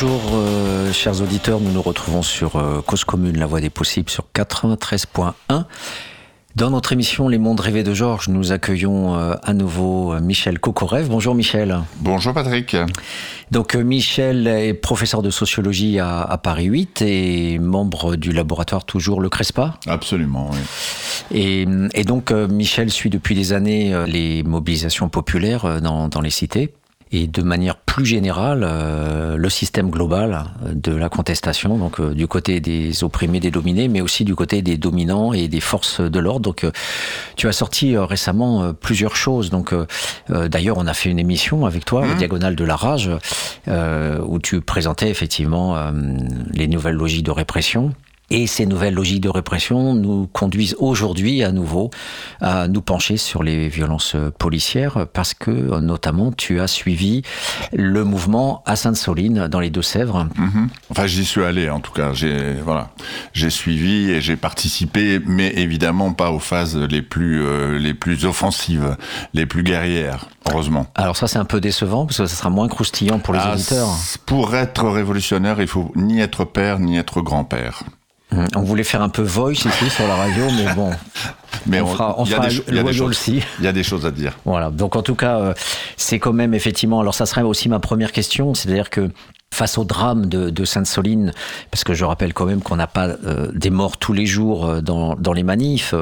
Bonjour euh, chers auditeurs, nous nous retrouvons sur euh, Cause Commune, la voie des possibles sur 93.1. Dans notre émission Les mondes rêvés de Georges, nous accueillons euh, à nouveau Michel Cocorev. Bonjour Michel. Bonjour Patrick. Donc Michel est professeur de sociologie à, à, Paris 8 et membre du laboratoire toujours le Crespa. Absolument, oui. Et, et donc Michel suit depuis des années les mobilisations populaires dans, dans les cités et de manière plus générale euh, le système global de la contestation, donc euh, du côté des opprimés, des dominés, mais aussi du côté des dominants et des forces de l'ordre. Donc euh, tu as sorti récemment plusieurs choses. Donc d'ailleurs on a fait une émission avec toi, mmh. Diagonale de la rage, où tu présentais effectivement les nouvelles logiques de répression. Et ces nouvelles logiques de répression nous conduisent aujourd'hui à nouveau à nous pencher sur les violences policières parce que notamment tu as suivi le mouvement à Sainte-Soline dans les Deux-Sèvres. Mmh. Enfin j'y suis allé en tout cas, j'ai voilà, j'ai suivi et j'ai participé mais évidemment pas aux phases les plus euh, les plus offensives, les plus guerrières. Heureusement. Alors ça c'est un peu décevant parce que ça sera moins croustillant pour les ah, auditeurs. Pour être révolutionnaire, il faut ni être père ni être grand-père. On voulait faire un peu voice ici sur la radio, mais bon. Mais on, on fera, on fera des, le aussi. Il y a des choses à dire. Voilà. Donc en tout cas, euh, c'est quand même effectivement. Alors ça serait aussi ma première question, c'est-à-dire que face au drame de, de Sainte-Soline, parce que je rappelle quand même qu'on n'a pas euh, des morts tous les jours euh, dans, dans les manifs,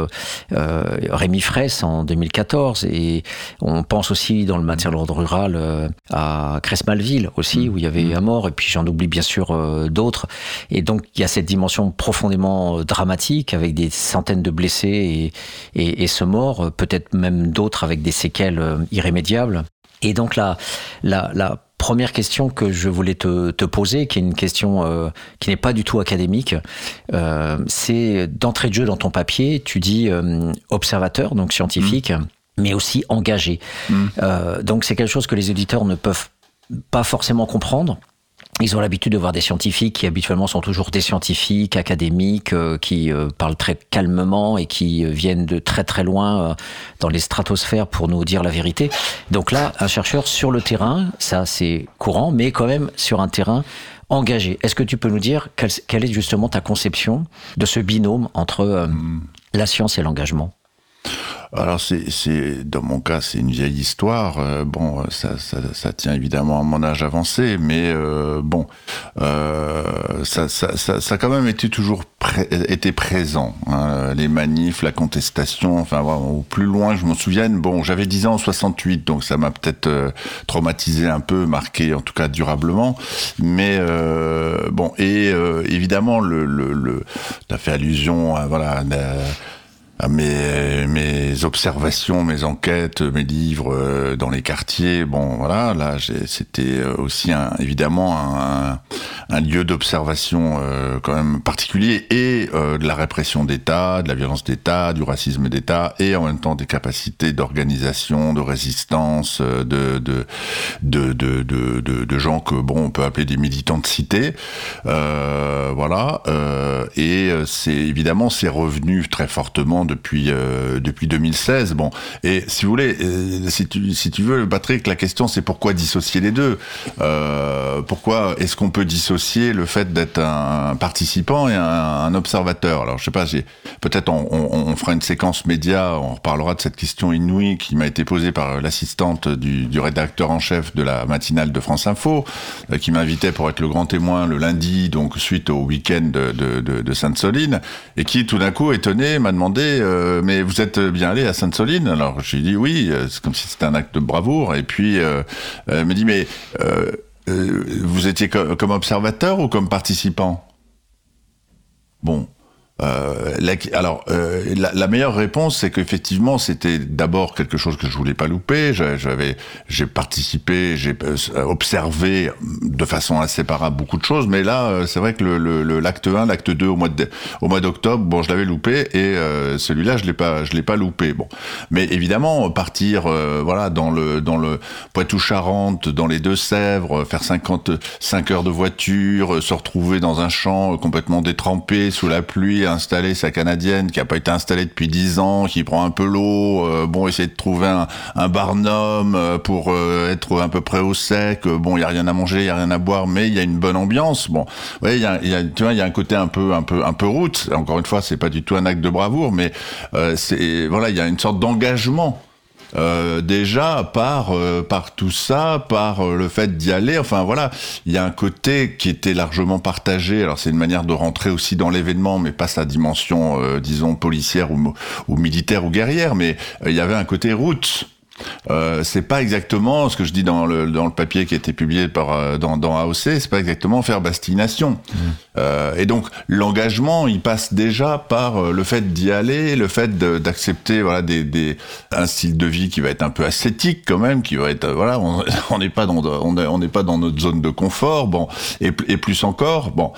euh, Rémi Fraisse en 2014, et on pense aussi dans le maintien de l'ordre rural euh, à Cresmalville aussi, où il y avait un mort, et puis j'en oublie bien sûr euh, d'autres. Et donc il y a cette dimension profondément dramatique, avec des centaines de blessés et, et, et ce mort, peut-être même d'autres avec des séquelles irrémédiables. Et donc la, la, la première question que je voulais te, te poser, qui est une question euh, qui n'est pas du tout académique, euh, c'est d'entrée de jeu dans ton papier, tu dis euh, observateur, donc scientifique, mmh. mais aussi engagé. Mmh. donc c'est quelque chose que les éditeurs ne peuvent pas forcément comprendre. Ils ont l'habitude de voir des scientifiques qui habituellement sont toujours des scientifiques académiques euh, qui euh, parlent très calmement et qui euh, viennent de très très loin euh, dans les stratosphères pour nous dire la vérité. Donc là, un chercheur sur le terrain, ça c'est courant, mais quand même sur un terrain engagé. Est-ce que tu peux nous dire quelle, quelle, est justement ta conception de ce binôme entre euh, mmh. la science et l'engagement? Alors c'est dans mon cas c'est une vieille histoire. Euh, bon, ça, ça, ça, tient évidemment à mon âge avancé, mais euh, bon, euh, ça, ça, ça, a quand même été toujours été présent. Hein, les manifs, la contestation, enfin au plus loin je m'en souvienne. Bon, j'avais 10 ans en 68, donc ça m'a peut-être euh, traumatisé un peu, marqué en tout cas durablement. Mais euh, bon, et euh, évidemment le, as fait allusion à voilà. Mes, mes observations, mes enquêtes, mes livres euh, dans les quartiers. Bon, voilà, là, c'était aussi un, évidemment un, un lieu d'observation euh, quand même particulier et euh, de la répression d'État, de la violence d'État, du racisme d'État et en même temps des capacités d'organisation, de résistance, de de, de de, de, de, de, gens que bon on peut appeler des militants de cité. Euh, voilà. et c'est évidemment c'est revenu très fortement depuis euh, depuis 2016. Bon, et si vous voulez, euh, si tu veux, Patrick, la question c'est pourquoi dissocier les deux? Euh, Pourquoi est-ce qu'on peut dissocier le fait d'être un participant et un, observateur? Alors je sais pas, peut-être on, fera une séquence média, on reparlera de cette question inouïe qui m'a été posée par l'assistante du, rédacteur en chef de la matinale de France Info, euh, qui m'invitait pour être le grand témoin le lundi, donc suite au week-end de, de Sainte-Soline, et qui tout d'un coup étonné m'a demandé euh, mais vous êtes bien allé à Sainte-Soline Alors j'ai dit oui, euh, c'est comme si c'était un acte de bravoure. Et puis euh, elle me dit mais vous étiez co comme observateur ou comme participant? Bon, euh, la, alors, euh, la, la, meilleure réponse, c'est qu'effectivement, c'était d'abord quelque chose que je voulais pas louper. J'avais, j'ai participé, j'ai euh, observé de façon inséparable beaucoup de choses, mais là, euh, c'est vrai que le, l'acte 1, l'acte 2 au mois de, au mois d'octobre, bon, je l'avais loupé et euh, celui-là, je l'ai pas, je l'ai pas loupé. Bon, mais évidemment, partir, voilà, dans le dans le Poitou-Charentes, dans les Deux-Sèvres, faire 55 heures de voiture, se retrouver dans un champ complètement détrempé sous la pluie a installé sa canadienne, qui a pas été installée depuis dix ans, qui prend un peu l'eau, euh, bon, essayer de trouver un, un barnum euh, pour être à peu près au sec. Bon, il y a rien à manger, il y a rien à boire, mais il y a une bonne ambiance. Bon, ouais, il y a, tu vois, il y a un côté un peu, un peu, un peu route. Encore une fois, c'est pas du tout un acte de bravoure, mais c'est voilà, il y a une sorte d'engagement euh, déjà par euh, par tout ça, par euh, le fait d'y aller. Enfin voilà, il y a un côté qui était largement partagé. Alors c'est une manière de rentrer aussi dans l'événement, mais pas sa dimension, disons policière ou, ou militaire ou guerrière. Mais il y avait un côté route euh, c'est pas exactement ce que je dis dans le, dans le papier qui a été publié par, euh, dans, dans AOC, c'est pas exactement faire bastination. Mmh. Euh, et donc l'engagement, il passe déjà par le fait d'y aller, le fait d'accepter voilà des, des, un style de vie qui va être un peu ascétique quand même, qui va être voilà, on n'est pas dans on n'est pas dans notre zone de confort, bon, et, et plus encore, bon.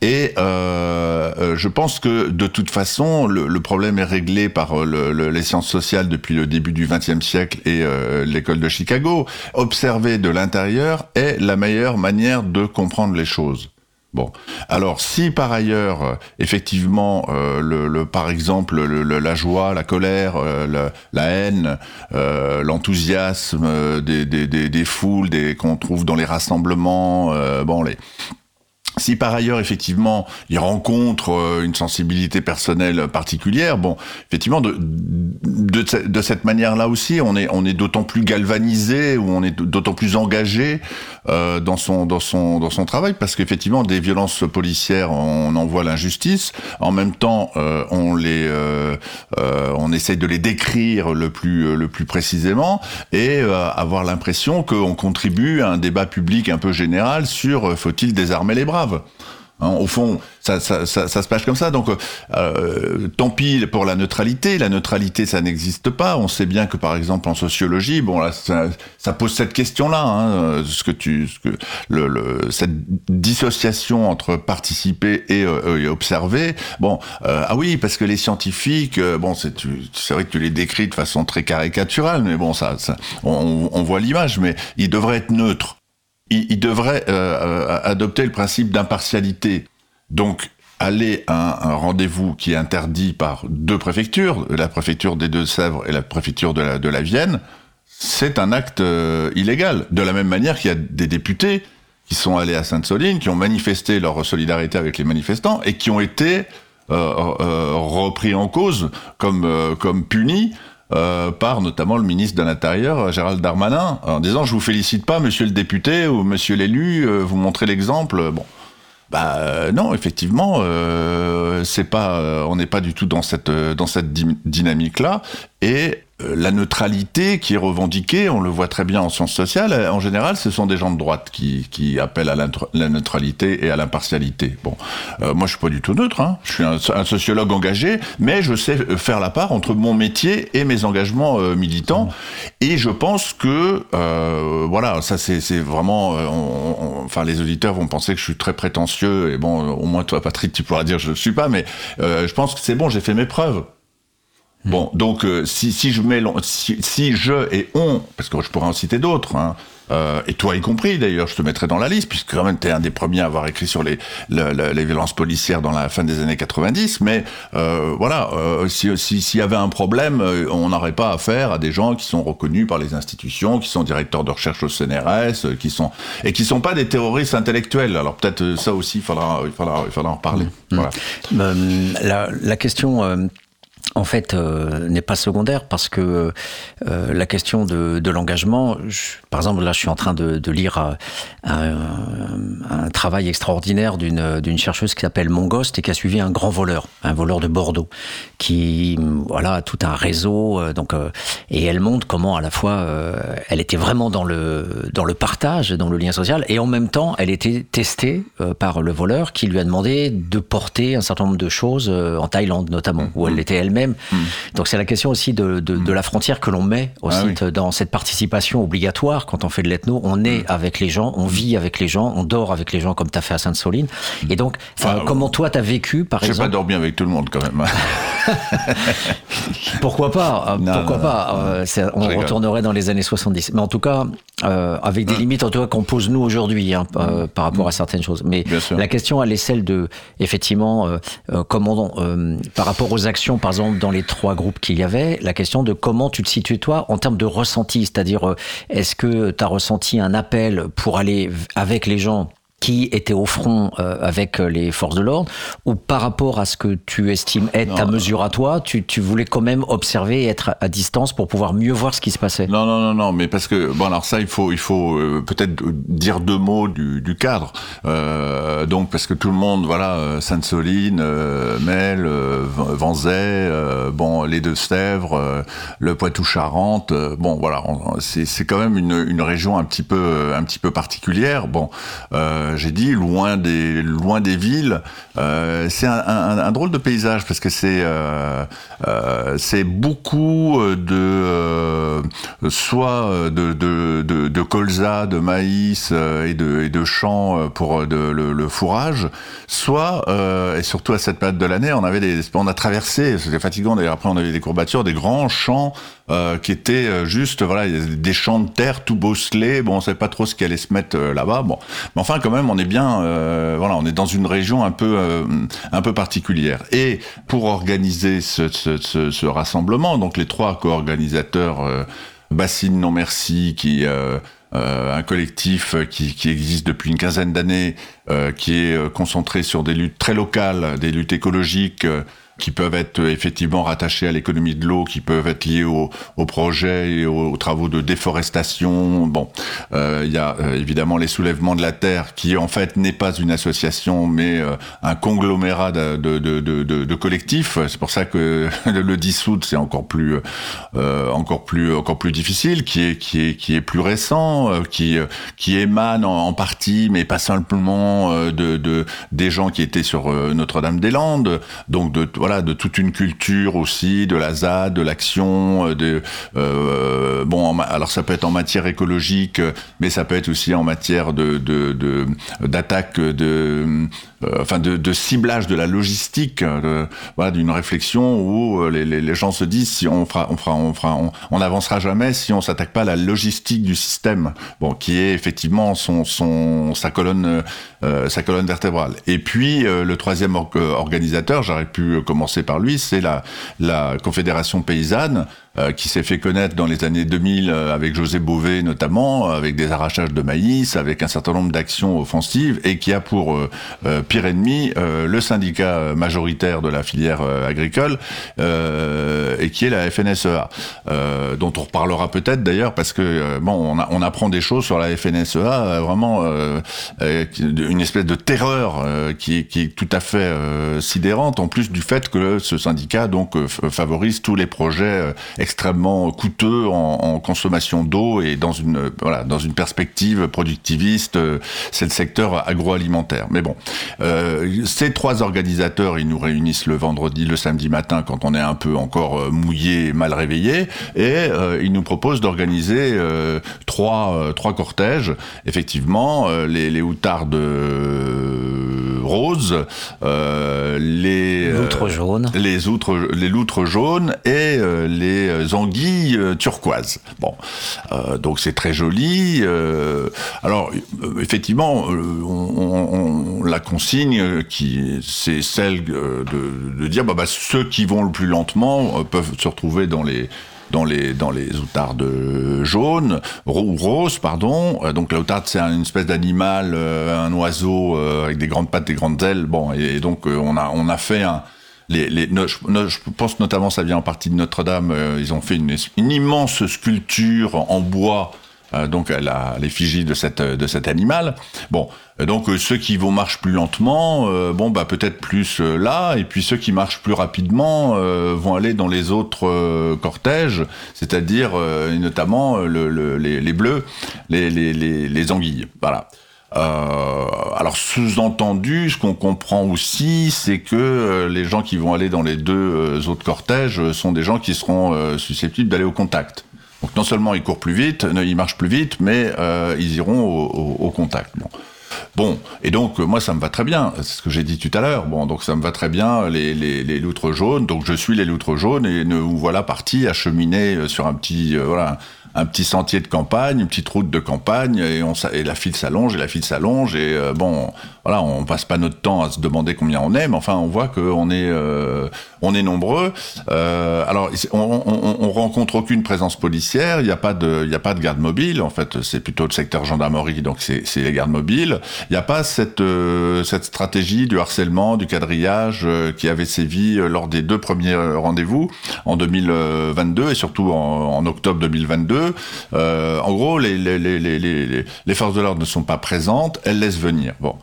Et euh, je pense que de toute façon, le, le problème est réglé par le, les sciences sociales depuis le début du XXe siècle et euh, l'école de Chicago. Observer de l'intérieur est la meilleure manière de comprendre les choses. Bon, alors si par ailleurs, effectivement, euh, le, par exemple, la joie, la colère, euh, la, haine, l'enthousiasme des, des, des, des, foules, des qu'on trouve dans les rassemblements, bon, les si par ailleurs, effectivement, il rencontre euh, une sensibilité personnelle particulière, bon, effectivement, de, de, cette manière-là aussi, on est, on est d'autant plus galvanisé ou on est d'autant plus engagé euh, dans son, dans son, dans son travail, parce qu'effectivement, des violences policières, on en voit l'injustice. En même temps, euh, on les, euh, on essaye de les décrire le plus, le plus précisément et avoir l'impression qu'on contribue à un débat public un peu général sur faut-il désarmer les bras Hein, au fond, ça, ça, ça, ça, se passe comme ça. Donc, euh, tant pis pour la neutralité. La neutralité, ça n'existe pas. On sait bien que, par exemple, en sociologie, bon, là, ça, pose cette question-là. Hein, ce que tu, ce que le, le, cette dissociation entre participer et, euh, observer. Bon, euh, ah oui, parce que les scientifiques, euh, bon, c'est, vrai que tu les décris de façon très caricaturale, mais bon, ça, ça on, on voit l'image, mais ils devraient être neutres il, devrait euh, euh, adopter le principe d'impartialité. Donc, aller à un, rendez-vous qui est interdit par deux préfectures, la préfecture des Deux-Sèvres et la préfecture de la, Vienne, c'est un acte euh, illégal. De la même manière qu'il y a des députés qui sont allés à Sainte-Soline, qui ont manifesté leur solidarité avec les manifestants et qui ont été repris en cause comme, comme punis euh, par notamment le ministre de l'Intérieur, Gérald Darmanin, en disant je vous félicite pas, monsieur le député ou monsieur l'élu, euh, vous montrez l'exemple. Bon. Bah euh, non, effectivement, c'est pas, on n'est pas du tout dans cette dans cette dynamique-là. Et euh, la neutralité qui est revendiquée, on le voit très bien en sciences sociales, euh, en général, ce sont des gens de droite qui, qui appellent à la neutralité et à l'impartialité. Bon, euh, moi je suis pas du tout neutre, hein. je suis un, sociologue engagé, mais je sais faire la part entre mon métier et mes engagements militants, et je pense que, voilà, ça c'est vraiment, enfin les auditeurs vont penser que je suis très prétentieux, et bon, au moins toi Patrick, tu pourras dire je ne suis pas, mais je pense que c'est bon, j'ai fait mes preuves. Bon, donc euh, si, si je mets si, si, je et on, parce que je pourrais en citer d'autres, hein, euh, et toi y compris d'ailleurs, je te mettrais dans la liste, puisque quand même tu es un des premiers à avoir écrit sur les, les violences policières dans la fin des années 90, mais euh, voilà, euh, s'il si, s'il y avait un problème, euh, on n'aurait pas affaire à des gens qui sont reconnus par les institutions, qui sont directeurs de recherche au CNRS, euh, qui sont et qui sont pas des terroristes intellectuels. Alors peut-être ça aussi, il faudra, il faudra, il faudra en reparler. Mmh. Voilà. La, la, question en fait, euh, n'est pas secondaire parce que euh, la question de, de l'engagement, par exemple, là, je suis en train de, de lire euh, un, un, travail extraordinaire d'une, chercheuse qui s'appelle Mongost et qui a suivi un grand voleur, un voleur de Bordeaux, qui voilà a tout un réseau, euh, donc et elle montre comment à la fois elle était vraiment dans le dans le partage, dans le lien social, et en même temps, elle était testée par le voleur qui lui a demandé de porter un certain nombre de choses en Thaïlande notamment, où elle était elle-même Hmm. Donc c'est la question aussi de, de, de, la frontière que l'on met aussi ah dans cette participation obligatoire quand on fait de l'ethno. On est hmm. avec les gens, on vit avec les gens, on dort avec les gens comme tu as fait à Sainte-Soline. Hmm. Et donc, euh, comment toi tu as vécu par exemple J'ai pas dormi avec tout le monde quand même. pourquoi pas euh, Pourquoi pas euh, On retournerait dans les années 70. Mais en tout cas, avec des limites en tout cas qu'on pose nous aujourd'hui hein, par rapport à certaines choses. Mais la question, elle est celle de, effectivement, comment, par rapport aux actions, par exemple, dans les trois groupes qu'il y avait, la question de comment tu te situes toi en termes de ressenti, c'est-à-dire est-ce que tu as ressenti un appel pour aller avec les gens qui était au front euh, avec euh, les forces de l'ordre, ou par rapport à ce que tu estimes être ta mesure à toi, tu, tu, voulais quand même observer et être à distance pour pouvoir mieux voir ce qui se passait? Non, non, non, non, mais parce que, bon, alors ça, il faut, il faut euh, peut-être dire deux mots du, du cadre. Euh, donc, parce que tout le monde, voilà, Sainte-Soline, Mel, Vanzay, bon, les Deux-Sèvres, le Poitou-Charentes, bon, voilà, c'est quand même une, une, région un petit peu, un petit peu particulière. Bon, j'ai dit, loin des, loin des villes. Euh, c'est un, drôle de paysage parce que c'est euh, euh, beaucoup de soit de, de, colza, de maïs et de, champs pour de, le, fourrage, soit et surtout à cette période de l'année, on avait des, on a traversé, c'était fatigant d'ailleurs. Après, on avait des courbatures, des grands champs qui étaient juste voilà des champs de terre tout bosselés. Bon, on savait pas trop ce qui allait se mettre là-bas. Bon, mais enfin quand même on est bien, euh, voilà, on est dans une région un peu, euh, un peu particulière. Et pour organiser ce, rassemblement, donc les trois co-organisateurs, euh, Bassine Non Merci, qui un collectif qui, qui, existe depuis une quinzaine d'années, qui est concentré sur des luttes très locales, des luttes écologiques qui peuvent être euh, effectivement rattachés à l'économie de l'eau, qui peuvent être liés au, au projet et aux, travaux de déforestation. Bon, euh, il y a euh, évidemment les soulèvements de la terre, qui en fait n'est pas une association, mais un conglomérat de, de, de, de collectifs. C'est pour ça que le dissoudre, c'est encore plus, encore plus, encore plus difficile, qui est, qui est, qui est plus récent, qui, qui émane en, partie, mais pas simplement de des gens qui étaient sur Notre-Dame-des-Landes, donc de voilà, de toute une culture aussi, de la ZAD, de l'action, euh, de euh, bon, alors ça peut être en matière écologique, mais ça peut être aussi en matière de d'attaque de, euh, enfin de, ciblage de la logistique, voilà, d'une réflexion où les, les, gens se disent si on fera, on fera, on fera, on, n'avancera jamais si on s'attaque pas à la logistique du système, bon, qui est effectivement son, son sa colonne, sa colonne vertébrale. Et puis le troisième organisateur, j'aurais pu commencer par lui, c'est la Confédération paysanne euh, qui s'est fait connaître dans les années 2000 euh, avec José Bové notamment, avec des arrachages de maïs, avec un certain nombre d'actions offensives, et qui a pour euh, pire ennemi le syndicat majoritaire de la filière agricole, et qui est la FNSEA, dont on reparlera peut-être d'ailleurs, parce que bon, on, on, apprend des choses sur la FNSEA, vraiment une espèce de terreur qui, qui, est tout à fait sidérante, en plus du fait que ce syndicat donc favorise tous les projets extrêmement coûteux en, consommation d'eau et dans une voilà dans une perspective productiviste, euh, c'est le secteur agroalimentaire. Mais bon, euh, ces trois organisateurs, ils nous réunissent le vendredi, le samedi matin quand on est un peu encore euh, mouillé, mal réveillé, et ils nous proposent d'organiser trois trois cortèges. Effectivement, les, les de rose, les loutres jaunes, les outres les loutres jaunes et les euh, anguilles euh, turquoises. Bon, euh, donc c'est très joli. alors effectivement, on, la consigne qui c'est celle de, dire bah, bah, ceux qui vont le plus lentement peuvent se retrouver dans les dans les dans les outardes jaunes ou roses pardon donc la outarde c'est une espèce d'animal un oiseau avec des grandes pattes des grandes ailes bon et, donc on a on a fait un je pense notamment, ça vient en partie de Notre-Dame, euh, ils ont fait une, immense sculpture en bois, euh, donc à l'effigie de, cette, de cet animal. Bon, donc euh, ceux qui vont marcher plus lentement, bon bah peut-être plus là, et puis ceux qui marchent plus rapidement vont aller dans les autres cortèges, c'est-à-dire notamment le, le, les, bleus, les, les, les anguilles. Voilà. Euh, alors sous-entendu, ce qu'on comprend aussi, c'est que euh, les gens qui vont aller dans les deux euh, autres cortèges sont des gens qui seront susceptibles d'aller au contact. Donc non seulement ils courent plus vite, ils marchent plus vite, mais ils iront au, contact. Bon. Bon, et donc moi ça me va très bien, c'est ce que j'ai dit tout à l'heure. Bon, donc ça me va très bien les, loutres jaunes. Donc je suis les loutres jaunes et nous voilà partis à cheminer sur un petit voilà un petit sentier de campagne, une petite route de campagne, et, la file s'allonge, et la file s'allonge, et bon, voilà, on passe pas notre temps à se demander combien on est, mais enfin, on voit qu'on est, on est nombreux. alors, on, on, on, rencontre aucune présence policière, il n'y a pas de, il a pas de garde mobile. En fait, c'est plutôt le secteur gendarmerie, donc c'est les gardes mobiles. Il n'y a pas cette cette stratégie du harcèlement, du quadrillage qui avait sévi lors des deux premiers rendez-vous en 2022 et surtout en, octobre 2022. Euh, en gros, les, les, les, les forces de l'ordre ne sont pas présentes, elles laissent venir. Bon,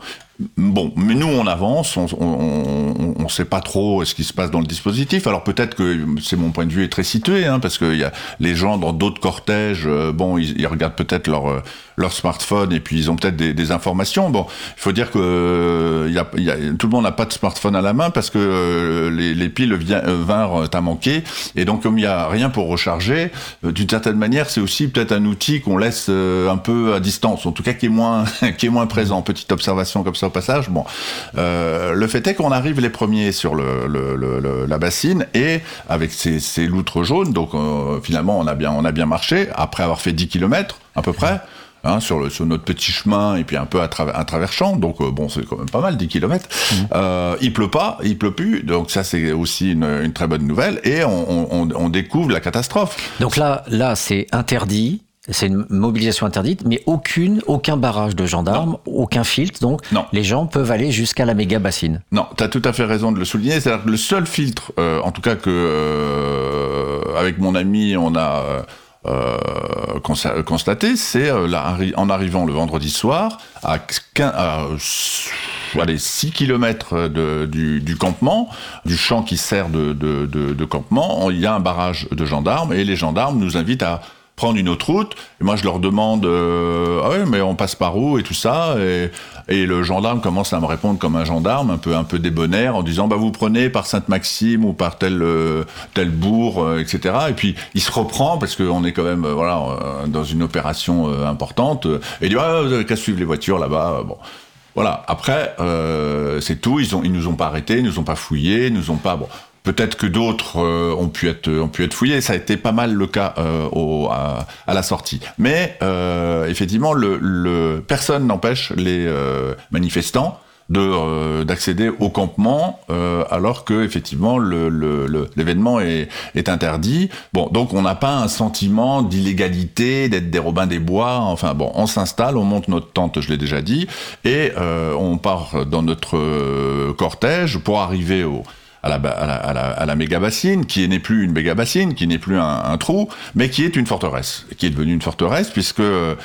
Bon, mais nous on avance, on ne sait pas trop ce qui se passe dans le dispositif. Alors peut-être que c'est mon point de vue est très situé, hein, parce que y a les gens dans d'autres cortèges, euh, bon, ils, regardent peut-être leur euh, leur smartphone et puis ils ont peut-être des, informations. Bon, il faut dire que euh, y a, tout le monde n'a pas de smartphone à la main parce que les, les, piles vinrent à manquer et donc comme il n'y a rien pour recharger, d'une certaine manière, c'est aussi peut-être un outil qu'on laisse un peu à distance, en tout cas qui est moins qui est moins présent. Petite observation comme ça passage. Bon, euh, le fait est qu'on arrive les premiers sur le, la bassine et avec ces, loutres jaunes, donc euh, finalement on a bien on a bien marché après avoir fait 10 km à peu près. Hein, sur, le, sur notre petit chemin et puis un peu à, travers, à travers champ, donc euh, bon c'est quand même pas mal 10 km. Mmh. il pleut pas, il pleut plus, donc ça c'est aussi une, une, très bonne nouvelle et on, on, on découvre la catastrophe. Donc là là c'est interdit, c'est une mobilisation interdite, mais aucune, aucun barrage de gendarmes, aucun filtre. Donc, non. les gens peuvent aller jusqu'à la méga bassine. Non, tu as tout à fait raison de le souligner. C'est-à-dire que le seul filtre, euh, en tout cas que euh, avec mon ami, on a euh, constaté, c'est en arrivant le vendredi soir à, 15, allez, 6 km de, du, du, campement, du champ qui sert de, de, de campement, il y a un barrage de gendarmes et les gendarmes nous invitent à prendre une autre route. Et moi, je leur demande, euh, ah mais on passe par où et tout ça. Et, et, le gendarme commence à me répondre comme un gendarme, un peu un peu débonnaire, en disant, bah vous prenez par Sainte-Maxime ou par tel euh, tel bourg, euh, etc. Et puis il se reprend parce qu'on est quand même, voilà, dans une opération importante. Et il dit, ah, vous avez qu'à suivre les voitures là-bas. Bon. Voilà. Après, c'est tout. Ils ont, ils nous ont pas arrêtés, ils nous ont pas fouillés, ils nous ont pas. Bon, Peut-être que d'autres euh, ont pu être ont pu être fouillés. Ça a été pas mal le cas euh, au, à, la sortie. Mais euh, effectivement, le, le personne n'empêche les manifestants de d'accéder au campement alors que effectivement l'événement le, est, est interdit. Bon, donc on n'a pas un sentiment d'illégalité, d'être des Robins des Bois. Enfin bon, on s'installe, on monte notre tente, je l'ai déjà dit, et on part dans notre cortège pour arriver au à la, à la, à la, à la méga bassine, qui n'est plus une méga bassine, qui n'est plus un, un, trou, mais qui est une forteresse, qui est devenue une forteresse puisque euh,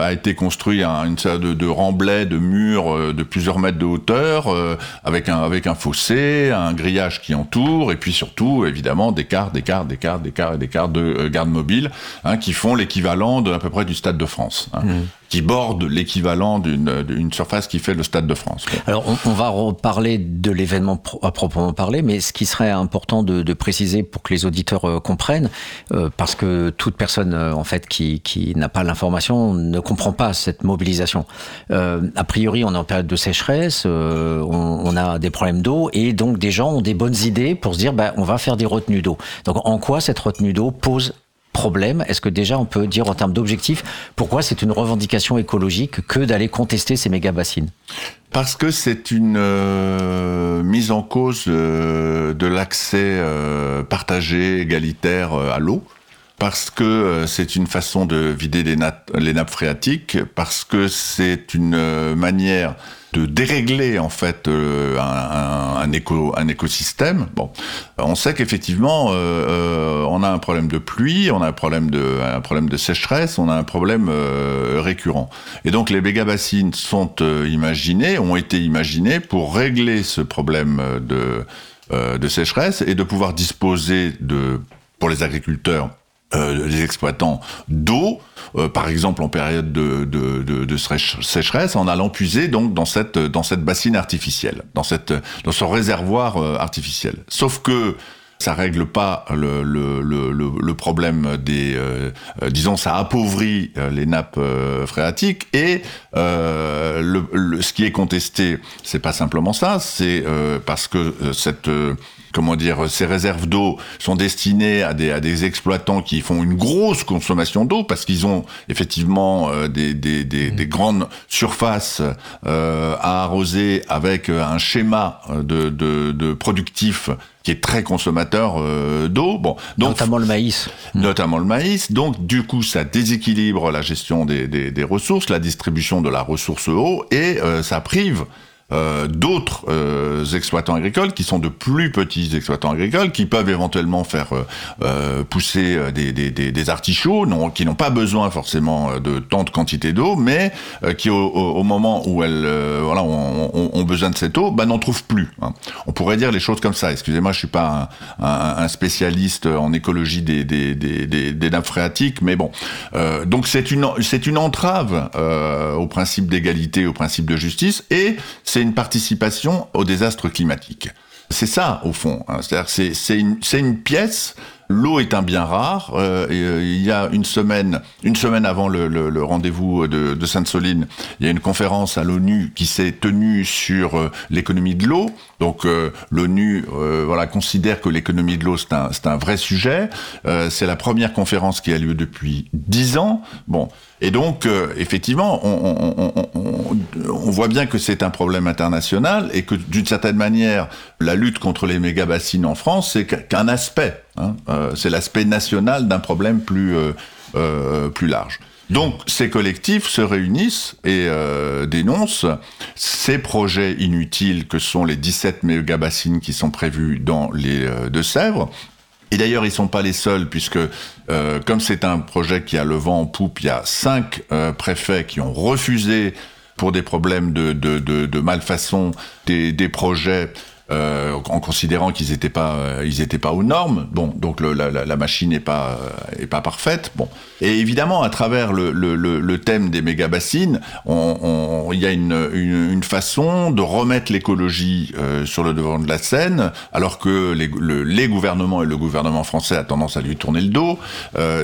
a été construit un, une sorte de, de remblai, de murs euh, de plusieurs mètres de hauteur, euh, avec un avec un fossé, un grillage qui entoure, et puis surtout évidemment des cartes, des cartes, des cartes, des cartes et des cartes de euh, garde mobile, hein, qui font l'équivalent de à peu près du Stade de France. Hein. Mmh qui borde l'équivalent d'une surface qui fait le Stade de France. Alors, on, va reparler de l'événement à proprement parler, mais ce qui serait important de, de préciser pour que les auditeurs euh, comprennent, euh, parce que toute personne euh, en fait qui, qui n'a pas l'information ne comprend pas cette mobilisation. a priori, on est en période de sécheresse, on, on, a des problèmes d'eau, et donc des gens ont des bonnes idées pour se dire, bah, on va faire des retenues d'eau. Donc, en quoi cette retenue d'eau pose problème. Est-ce que déjà on peut dire en termes d'objectifs pourquoi c'est une revendication écologique que d'aller contester ces méga bassines? Parce que c'est une euh, mise en cause euh, de l'accès euh, partagé, égalitaire à l'eau, parce que c'est une façon de vider les, les nappes phréatiques, parce que c'est une manière de dérégler en fait euh, un, éco, un écosystème. Bon, on sait qu'effectivement, euh, euh, on a un problème de pluie, on a un problème de, un problème de sécheresse, on a un problème récurrent. Et donc les méga-bassines sont imaginées, ont été imaginées pour régler ce problème de, de sécheresse et de pouvoir disposer de, pour les agriculteurs, les exploitants d'eau euh, par exemple en période de, de, de, de, sécheresse, en allant puiser donc dans cette dans cette bassine artificielle, dans cette dans ce réservoir euh, artificiel. Sauf que ça règle pas le, le, le, le problème des, euh, disons, ça appauvrit les nappes phréatiques et ce qui est contesté, c'est pas simplement ça, c'est parce que cette comment dire, ces réserves d'eau sont destinées à des, à des exploitants qui font une grosse consommation d'eau parce qu'ils ont effectivement des, des, des, des, grandes surfaces à arroser avec un schéma de, de, de productif qui est très consommateur euh, d'eau. Bon, donc, notamment le maïs. Notamment le maïs. Donc, du coup, ça déséquilibre la gestion des, des, des ressources, la distribution de la ressource eau, et euh, ça prive euh, d'autres euh, exploitants agricoles qui sont de plus petits exploitants agricoles qui peuvent éventuellement faire euh, euh pousser des, des, des, artichauts non, qui n'ont pas besoin forcément de tant de quantité d'eau mais qui au, au, moment où elles voilà ont, ont, besoin de cette eau bah, n'en trouvent plus hein. on pourrait dire les choses comme ça excusez-moi je suis pas un, un, un spécialiste en écologie des, des, des, des, nappes phréatiques mais bon donc c'est une c'est une entrave au principe d'égalité au principe de justice et c'est c'est une participation au désastre climatique. C'est ça, au fond. Hein. C'est une, pièce L'eau est un bien rare. Euh, euh, il y a une semaine, une semaine avant le, rendez-vous de, de Sainte-Soline, il y a une conférence à l'ONU qui s'est tenue sur euh, l'économie de l'eau. Donc l'ONU, considère que l'économie de l'eau c'est un, un vrai sujet. c'est la première conférence qui a lieu depuis dix ans. Bon, et donc, effectivement, on, on, on, on, voit bien que c'est un problème international et que d'une certaine manière, la lutte contre les méga-bassines en France, c'est qu'un aspect Hein. Euh, c'est l'aspect national d'un problème plus, euh, euh, plus large. Donc ces collectifs se réunissent et euh, dénoncent ces projets inutiles que sont les 17 mégabassines qui sont prévus dans les euh, Deux-Sèvres. Et d'ailleurs, ils sont pas les seuls, puisque euh, comme c'est un projet qui a le vent en poupe, il y a cinq préfets qui ont refusé, pour des problèmes de, de, de, de malfaçon, des, des projets euh, en considérant qu'ils n'étaient pas, euh, ils étaient pas aux normes. Bon, donc le, la, la, machine n'est pas, euh, est pas parfaite. Bon, et évidemment, à travers le, le, le thème des méga bassines, il on, on, y a une, une, une, façon de remettre l'écologie euh, sur le devant de la scène, alors que les, les, gouvernements et le gouvernement français a tendance à lui tourner le dos.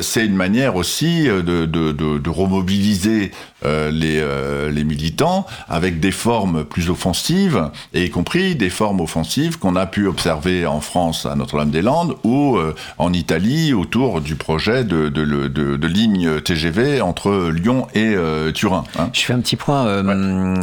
C'est une manière aussi de, de, de, de remobiliser les, les militants avec des formes plus offensives, et y compris des formes offensives qu'on a pu observer en France à Notre-Dame-des-Landes ou euh, en Italie autour du projet de, de, de, de ligne TGV entre Lyon et euh, Turin. Hein. Je fais un petit point. Euh,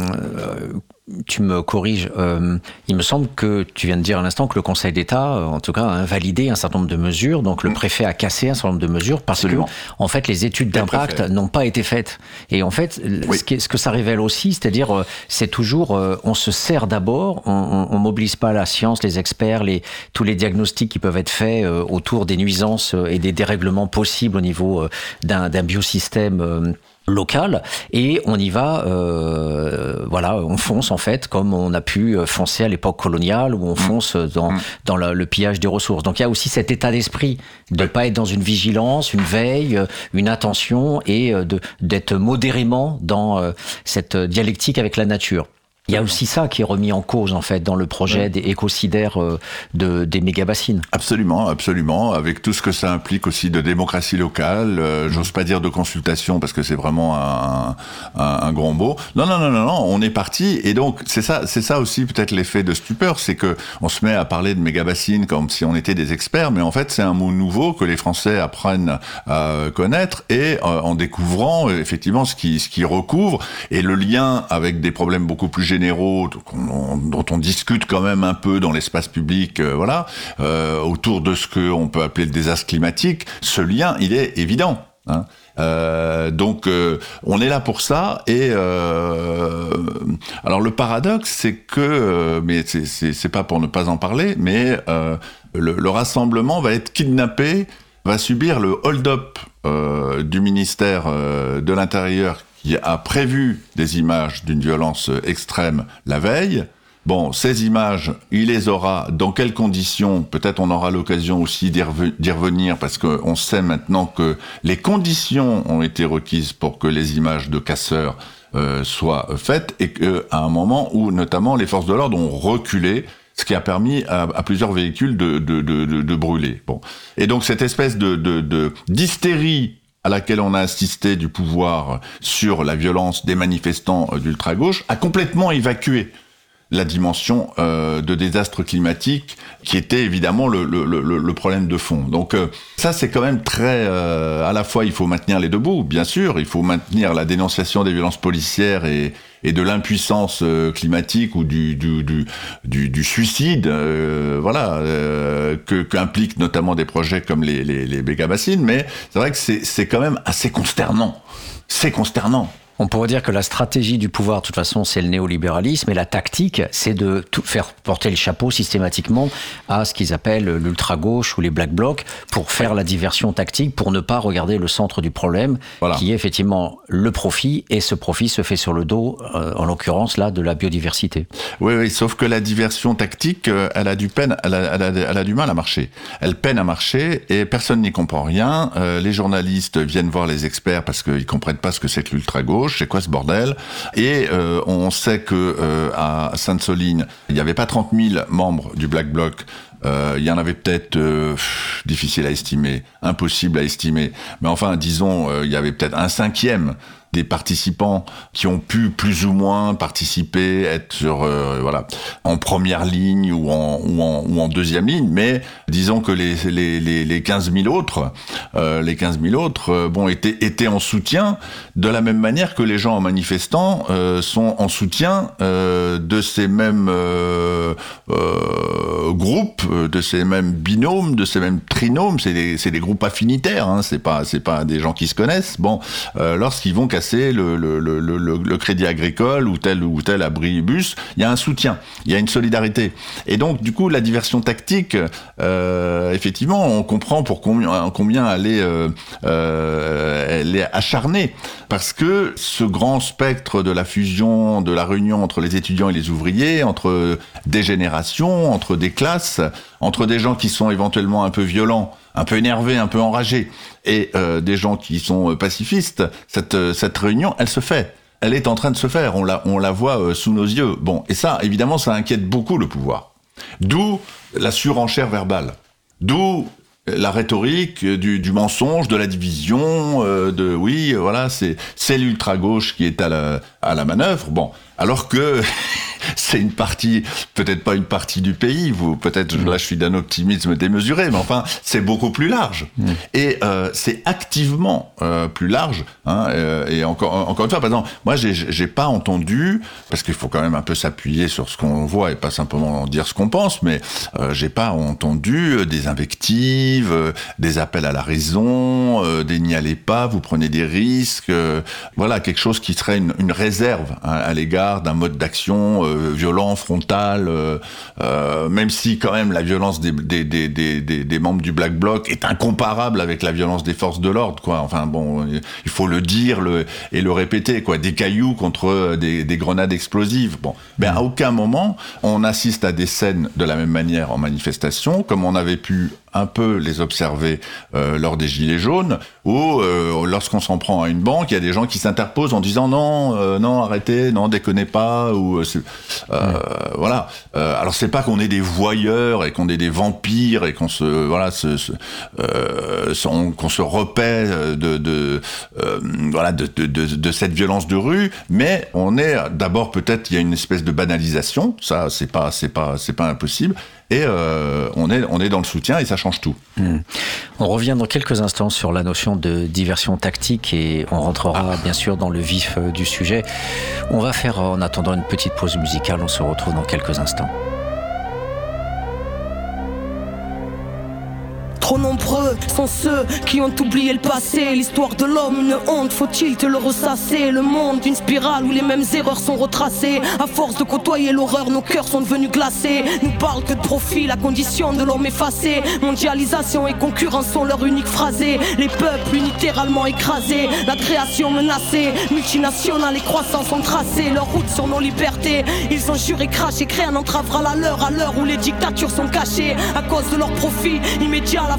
ouais tu me corriges, euh, il me semble que tu viens de dire à l'instant que le Conseil d'État, euh, en tout cas, a invalidé un certain nombre de mesures. Donc le mm. préfet a cassé un certain nombre de mesures parce Absolument. que, en fait, les études d'impact n'ont pas été faites. Et en fait, oui. ce, que, ce, que, ça révèle aussi, c'est-à-dire, euh, c'est toujours, euh, on se sert d'abord, on, on, mobilise pas la science, les experts, les, tous les diagnostics qui peuvent être faits euh, autour des nuisances et des dérèglements possibles au niveau d'un biosystème local et on y va euh, voilà on fonce en fait comme on a pu foncer à l'époque coloniale où on mmh. fonce dans, mmh. dans le, le, pillage des ressources donc il y a aussi cet état d'esprit de ne pas être dans une vigilance une veille une attention et de d'être modérément dans euh, cette dialectique avec la nature il y a aussi ça qui est remis en cause en fait dans le projet oui. des écocidaires euh, de, des méga-bassines. Absolument, absolument, avec tout ce que ça implique aussi de démocratie locale, euh, j'ose pas dire de consultation parce que c'est vraiment un, un, un, grand mot. Non, non, non, non, non, on est parti et donc c'est ça, c'est ça aussi peut-être l'effet de stupeur, c'est que on se met à parler de méga-bassines comme si on était des experts, mais en fait c'est un mot nouveau que les Français apprennent à connaître et euh, en découvrant effectivement ce qui, ce qui recouvre et le lien avec des problèmes beaucoup plus généraux dont on discute quand même un peu dans l'espace public, euh, voilà, euh, autour de ce qu'on peut appeler le désastre climatique, ce lien, il est évident. Hein. Euh, donc on est là pour ça et alors le paradoxe c'est que mais c'est pas pour ne pas en parler mais le, le, rassemblement va être kidnappé va subir le hold-up du ministère de l'intérieur qui a prévu des images d'une violence extrême la veille. Bon, ces images, il les aura. Dans quelles conditions? Peut-être on aura l'occasion aussi d'y revenir parce qu'on sait maintenant que les conditions ont été requises pour que les images de casseurs euh, soient faites et qu'à un moment où notamment les forces de l'ordre ont reculé, ce qui a permis à, plusieurs véhicules de, de, de, de, brûler. Bon. Et donc cette espèce de d'hystérie à laquelle on a assisté du pouvoir sur la violence des manifestants d'ultra-gauche a complètement évacué la dimension euh, de désastre climatique qui était évidemment le, le, le, le problème de fond. Donc euh, ça c'est quand même très euh, à la fois il faut maintenir les deux bouts, bien sûr, il faut maintenir la dénonciation des violences policières et, et de l'impuissance euh, climatique ou du, du, du, suicide, voilà, que qu'impliquent notamment des projets comme les, les, les mais c'est vrai que c'est quand même assez consternant. C'est consternant. On pourrait dire que la stratégie du pouvoir, de toute façon, c'est le néolibéralisme, et la tactique, c'est de tout faire porter le chapeau systématiquement à ce qu'ils appellent l'ultra-gauche ou les black blocs pour faire la diversion tactique, pour ne pas regarder le centre du problème, voilà. qui est effectivement le profit, et ce profit se fait sur le dos, euh, en l'occurrence là, de la biodiversité. Oui, oui, sauf que la diversion tactique, euh, elle a du peine, elle a, elle a, elle a du mal à marcher. Elle peine à marcher et personne n'y comprend rien. Euh, les journalistes viennent voir les experts parce qu'ils comprennent pas ce que c'est que l'ultra-gauche c'est quoi ce bordel? Et euh, on sait que euh, à Sainte-Soline, il n'y avait pas 30 000 membres du Black Bloc. Euh, il y en avait peut-être difficile à estimer, impossible à estimer, mais enfin disons, il y avait peut-être un cinquième des participants qui ont pu plus ou moins participer, être sur euh, voilà en première ligne ou en, ou en, ou en deuxième ligne, mais disons que les, les, les, les 15 000 autres, euh, les 15 000 autres, euh, bon étaient, étaient en soutien de la même manière que les gens en manifestant sont en soutien de ces mêmes groupes, de ces mêmes binômes, de ces mêmes trinômes, c'est des, des groupes affinitaires, hein, c'est pas pas des gens qui se connaissent. Bon, lorsqu'ils vont le, crédit agricole ou tel ou tel abribus, il y a un soutien, il y a une solidarité. Et donc, du coup, la diversion tactique, euh, effectivement, on comprend pour combien, euh, euh, elle est acharnée. Parce que ce grand spectre de la fusion, de la réunion entre les étudiants et les ouvriers, entre des générations, entre des classes, entre des gens qui sont éventuellement un peu violents, un peu énervés, un peu enragés, et euh, des gens qui sont euh, pacifistes, cette, euh, cette réunion, elle se fait. Elle est en train de se faire, on la, on la voit euh, sous nos yeux. Bon, et ça, évidemment, ça inquiète beaucoup le pouvoir. D'où la surenchère verbale. D'où la rhétorique du, du, mensonge, de la division, euh, de oui, voilà, c'est l'ultra gauche qui est à la à la manœuvre. Bon, alors que c'est une partie, peut-être pas une partie du pays, peut-être là je suis d'un optimisme démesuré, mais enfin c'est beaucoup plus large. Mmh. Et euh, c'est activement euh, plus large. Hein, euh, et encore, encore une fois, par exemple, moi j'ai pas entendu, parce qu'il faut quand même un peu s'appuyer sur ce qu'on voit et pas simplement dire ce qu'on pense, mais euh, j'ai pas entendu des invectives, des appels à la raison, des n'y allez pas, vous prenez des risques, voilà quelque chose qui serait une, une réserve hein, à l'égard d'un mode d'action euh, violent, frontal, euh, euh, même si quand même la violence des, membres du Black Bloc est incomparable avec la violence des forces de l'ordre, quoi. Enfin bon, il faut le dire et le répéter, quoi. Des cailloux contre des, des grenades explosives. Bon, mais à aucun moment on assiste à des scènes de la même manière en manifestation, comme on avait pu un peu les observer euh, lors des Gilets jaunes, où euh, lorsqu'on s'en prend à une banque, il y a des gens qui s'interposent en disant non, euh, non, arrêtez, non, déconnez pas, ou euh, euh, voilà. alors c'est pas qu'on est des voyeurs et qu'on est des vampires et qu'on se voilà, se, se qu'on se repaît de, de voilà de, de, de, de, cette violence de rue, mais on est d'abord peut-être il y a une espèce de banalisation, ça c'est pas c'est pas c'est pas impossible, et euh, on, est, on est dans le soutien et ça change tout. Mmh. On revient dans quelques instants sur la notion de diversion tactique et on rentrera ah. bien sûr dans le vif euh, du sujet. On va faire en attendant une petite pause musicale, on se retrouve dans quelques instants. Nombreux sont ceux qui ont oublié le passé. L'histoire de l'homme, une honte, faut-il te le ressasser? Le monde, une spirale où les mêmes erreurs sont retracées. À force de côtoyer l'horreur, nos cœurs sont devenus glacés. Nous parlent que de profit, la condition de l'homme effacée. Mondialisation et concurrence sont leur unique phrasé. Les peuples littéralement écrasés, la création menacée. Multinationales et croissance sont tracées, leur route sur nos libertés. Ils ont juré, craché, créé un entravera la leur à l'heure où les dictatures sont cachées. À cause de leur profit immédiat, la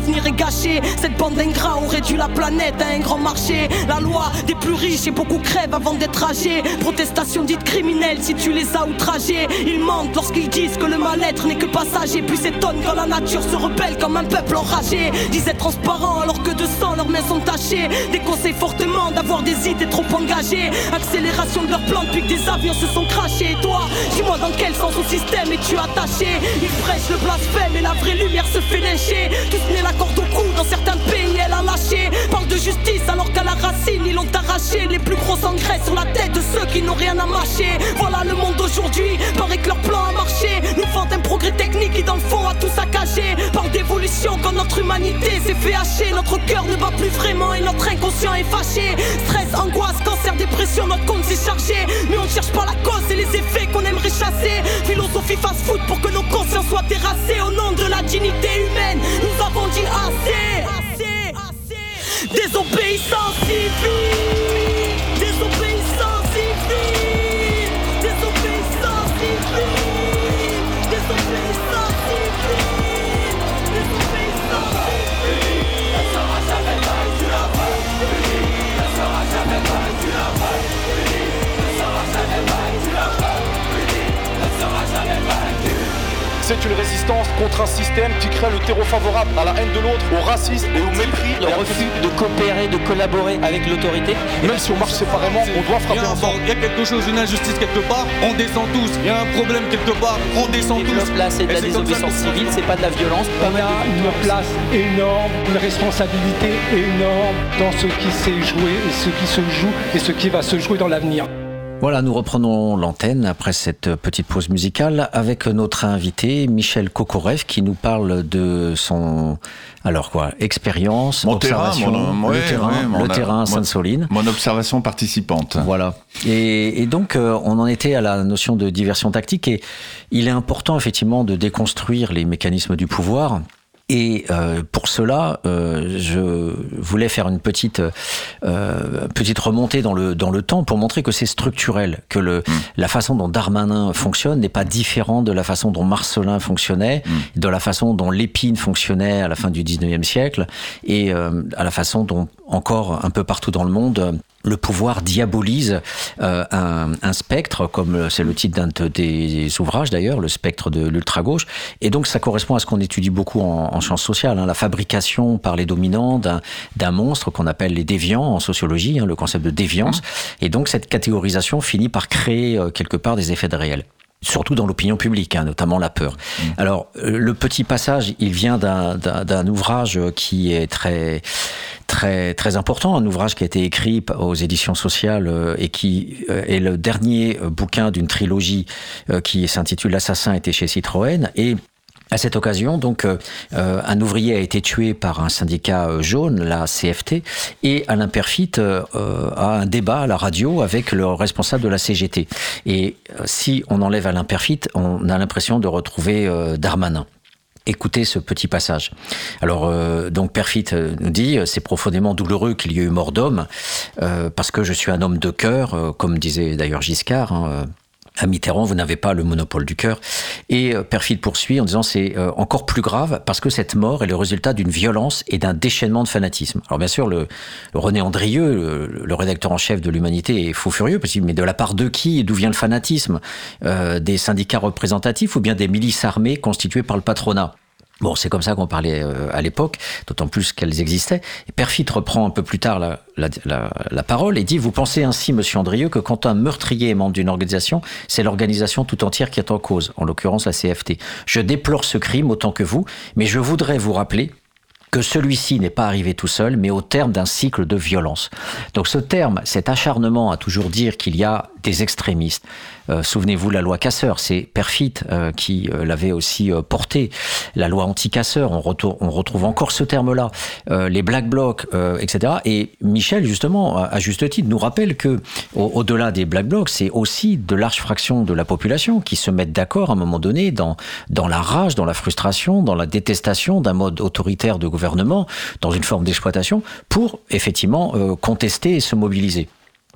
Cette bande d'ingrats ont réduit la planète à un grand marché. La loi des plus riches et beaucoup crèvent avant d'être âgés. Protestation dite criminelle si tu les as outragés. Ils mentent lorsqu'ils disent que le mal-être n'est que passager. Puis s'étonnent quand la nature se rebelle comme un peuple enragé. Disent transparent alors que de sang leurs mains sont tachées. Déconseillent fortement d'avoir des idées trop engagées. Accélération de leur plan depuis que des avions se sont crachés. Et toi, dis-moi dans quel sens au système es-tu attaché? Ils prêchent le blasphème et la vraie lumière se fait lyncher. Tous n'est la corde au cou dans certains pays, elle a lâché. Parle de justice alors qu'à la racine ils l'ont arraché. Les plus gros engrais sur la tête de ceux qui n'ont rien à mâcher. Voilà le monde d'aujourd'hui, paraît que leur plan a marché. Nous vendent un progrès technique qui dans le fond a tout saccagé. Parle d'évolution quand notre humanité s'est fait hacher. Notre cœur ne bat plus vraiment et notre inconscient est fâché. Stress, angoisse, cancer, dépression, notre compte s'est chargé. Mais on ne cherche pas la cause et les effets qu'on aimerait chasser. Philosophie fast-food pour que nos consciences soient terrassées au nom de la dignité humaine. Nous avons dit assez, assez, assez. Désobéissance civile, C'est une résistance contre un système qui crée le terreau favorable à la haine de l'autre, au racisme et au mépris. Le refus de coopérer, de collaborer avec l'autorité. Même si on marche séparément, on doit frapper ensemble. bord- il y a quelque chose, une injustice quelque part, on descend tous. Il y a un problème quelque part, on descend tous. là, c'est de Et la désobéissance civile, c'est pas de la violence. Pas Il y mal a une place énorme, une responsabilité énorme dans ce qui s'est joué et ce qui se joue et ce qui va se jouer dans l'avenir. Voilà, nous reprenons l'antenne après cette petite pause musicale avec notre invité Michel Kokorev qui nous parle de son alors quoi expérience, Mon terrain, observation, mon- le ouais, terrain, ouais, mon- le terrain Sainte-Soline. Mon observation participante. Voilà. Et, et donc, euh, on en était à la notion de diversion tactique. Et il est important, effectivement, de déconstruire les mécanismes du pouvoir. Et euh, pour cela, euh, je voulais faire une petite euh, petite remontée dans le dans le temps pour montrer que c'est structurel, que le la façon dont Darmanin fonctionne n'est pas différente de la façon dont Marcelin fonctionnait, de la façon dont Lépine fonctionnait à la fin du 19e siècle, et euh, à la façon dont encore un peu partout dans le monde le pouvoir diabolise euh, un, un spectre, comme c'est le titre d'un de tes ouvrages d'ailleurs, le spectre de l'ultra-gauche. Et donc ça correspond à ce qu'on étudie beaucoup en, en sciences sociales, hein, la fabrication par les dominants d'un monstre qu'on appelle les déviants en sociologie, hein, le concept de déviance. Et donc cette catégorisation finit par créer euh, quelque part des effets de réel surtout dans l'opinion publique, hein, notamment la peur. Alors, euh, le petit passage, il vient d'un- ouvrage qui est très très très important, un ouvrage qui a été écrit aux éditions sociales euh, et qui euh, est le dernier bouquin d'une trilogie qui s'intitule L'assassin était chez Citroën et à cette occasion, donc, euh, euh, un ouvrier a été tué par un syndicat euh, jaune, la CFT, et Alain Perfit euh, euh, a un débat à la radio avec le responsable de la CGT. Et si on enlève Alain Perfit, on a l'impression de retrouver Darmanin. Écoutez ce petit passage. Alors, euh, donc, Perfit nous dit c'est profondément douloureux qu'il y ait eu mort d'homme, euh, parce que je suis un homme de cœur, comme disait d'ailleurs Giscard. hein, à Mitterrand, vous n'avez pas le monopole du cœur. Et euh, Perfit poursuit en disant c'est euh, encore plus grave parce que cette mort est le résultat d'une violence et d'un déchaînement de fanatisme. Alors bien sûr, le, René Andrieux, le, rédacteur en chef de l'Humanité, est fou furieux mais de la part de qui et d'où vient le fanatisme? Euh, Des syndicats représentatifs ou bien des milices armées constituées par le patronat? Bon, c'est comme ça qu'on parlait euh, à l'époque, d'autant plus qu'elles existaient. Perfit reprend un peu plus tard la parole et dit Vous pensez ainsi, monsieur Andrieux, que quand un meurtrier est membre d'une organisation, c'est l'organisation tout entière qui est en cause, en l'occurrence la CFT. Je déplore ce crime autant que vous, mais je voudrais vous rappeler que celui-ci n'est pas arrivé tout seul, mais au terme d'un cycle de violence. Donc ce terme, cet acharnement à toujours dire qu'il y a des extrémistes. Euh, Souvenez-vous la loi Casseur, c'est Perfit euh, qui euh, l'avait aussi euh, porté. La loi anti-casseur, on, on retrouve encore ce terme-là. Les Black Blocs, etc. Et Michel, justement, à, juste titre, nous rappelle que au- au-delà des Black Blocs, c'est aussi de larges fractions de la population qui se mettent d'accord à un moment donné dans, dans la rage, dans la frustration, dans la détestation d'un mode autoritaire de gouvernement, dans une forme d'exploitation, pour effectivement contester et se mobiliser.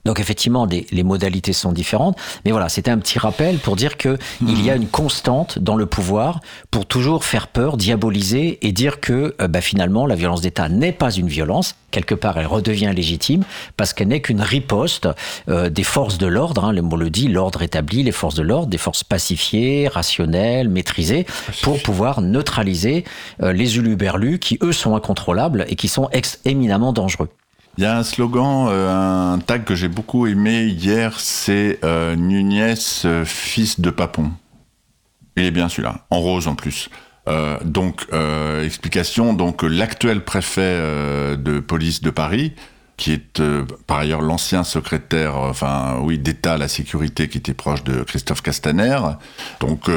Donc effectivement, des, les modalités sont différentes, mais voilà, c'était un petit rappel pour dire que il y a une constante dans le pouvoir pour toujours faire peur, diaboliser et dire que euh, bah, finalement la violence d'État n'est pas une violence. Quelque part, elle redevient légitime parce qu'elle n'est qu'une riposte euh, des forces de l'ordre. Hein, le mot le dit, l'ordre établi, les forces de l'ordre, des forces pacifiées, rationnelles, maîtrisées, pour pouvoir neutraliser euh, les uluberlus qui eux sont incontrôlables et qui sont ex éminemment dangereux. Il y a un slogan, euh, un tag que j'ai beaucoup aimé hier, c'est euh, euh, fils de Papon. Il bien celui-là, en rose en plus. Euh, donc, explication, donc l'actuel préfet de police de Paris, qui est par ailleurs l'ancien secrétaire, enfin oui, d'État à la sécurité, qui était proche de Christophe Castaner. Donc,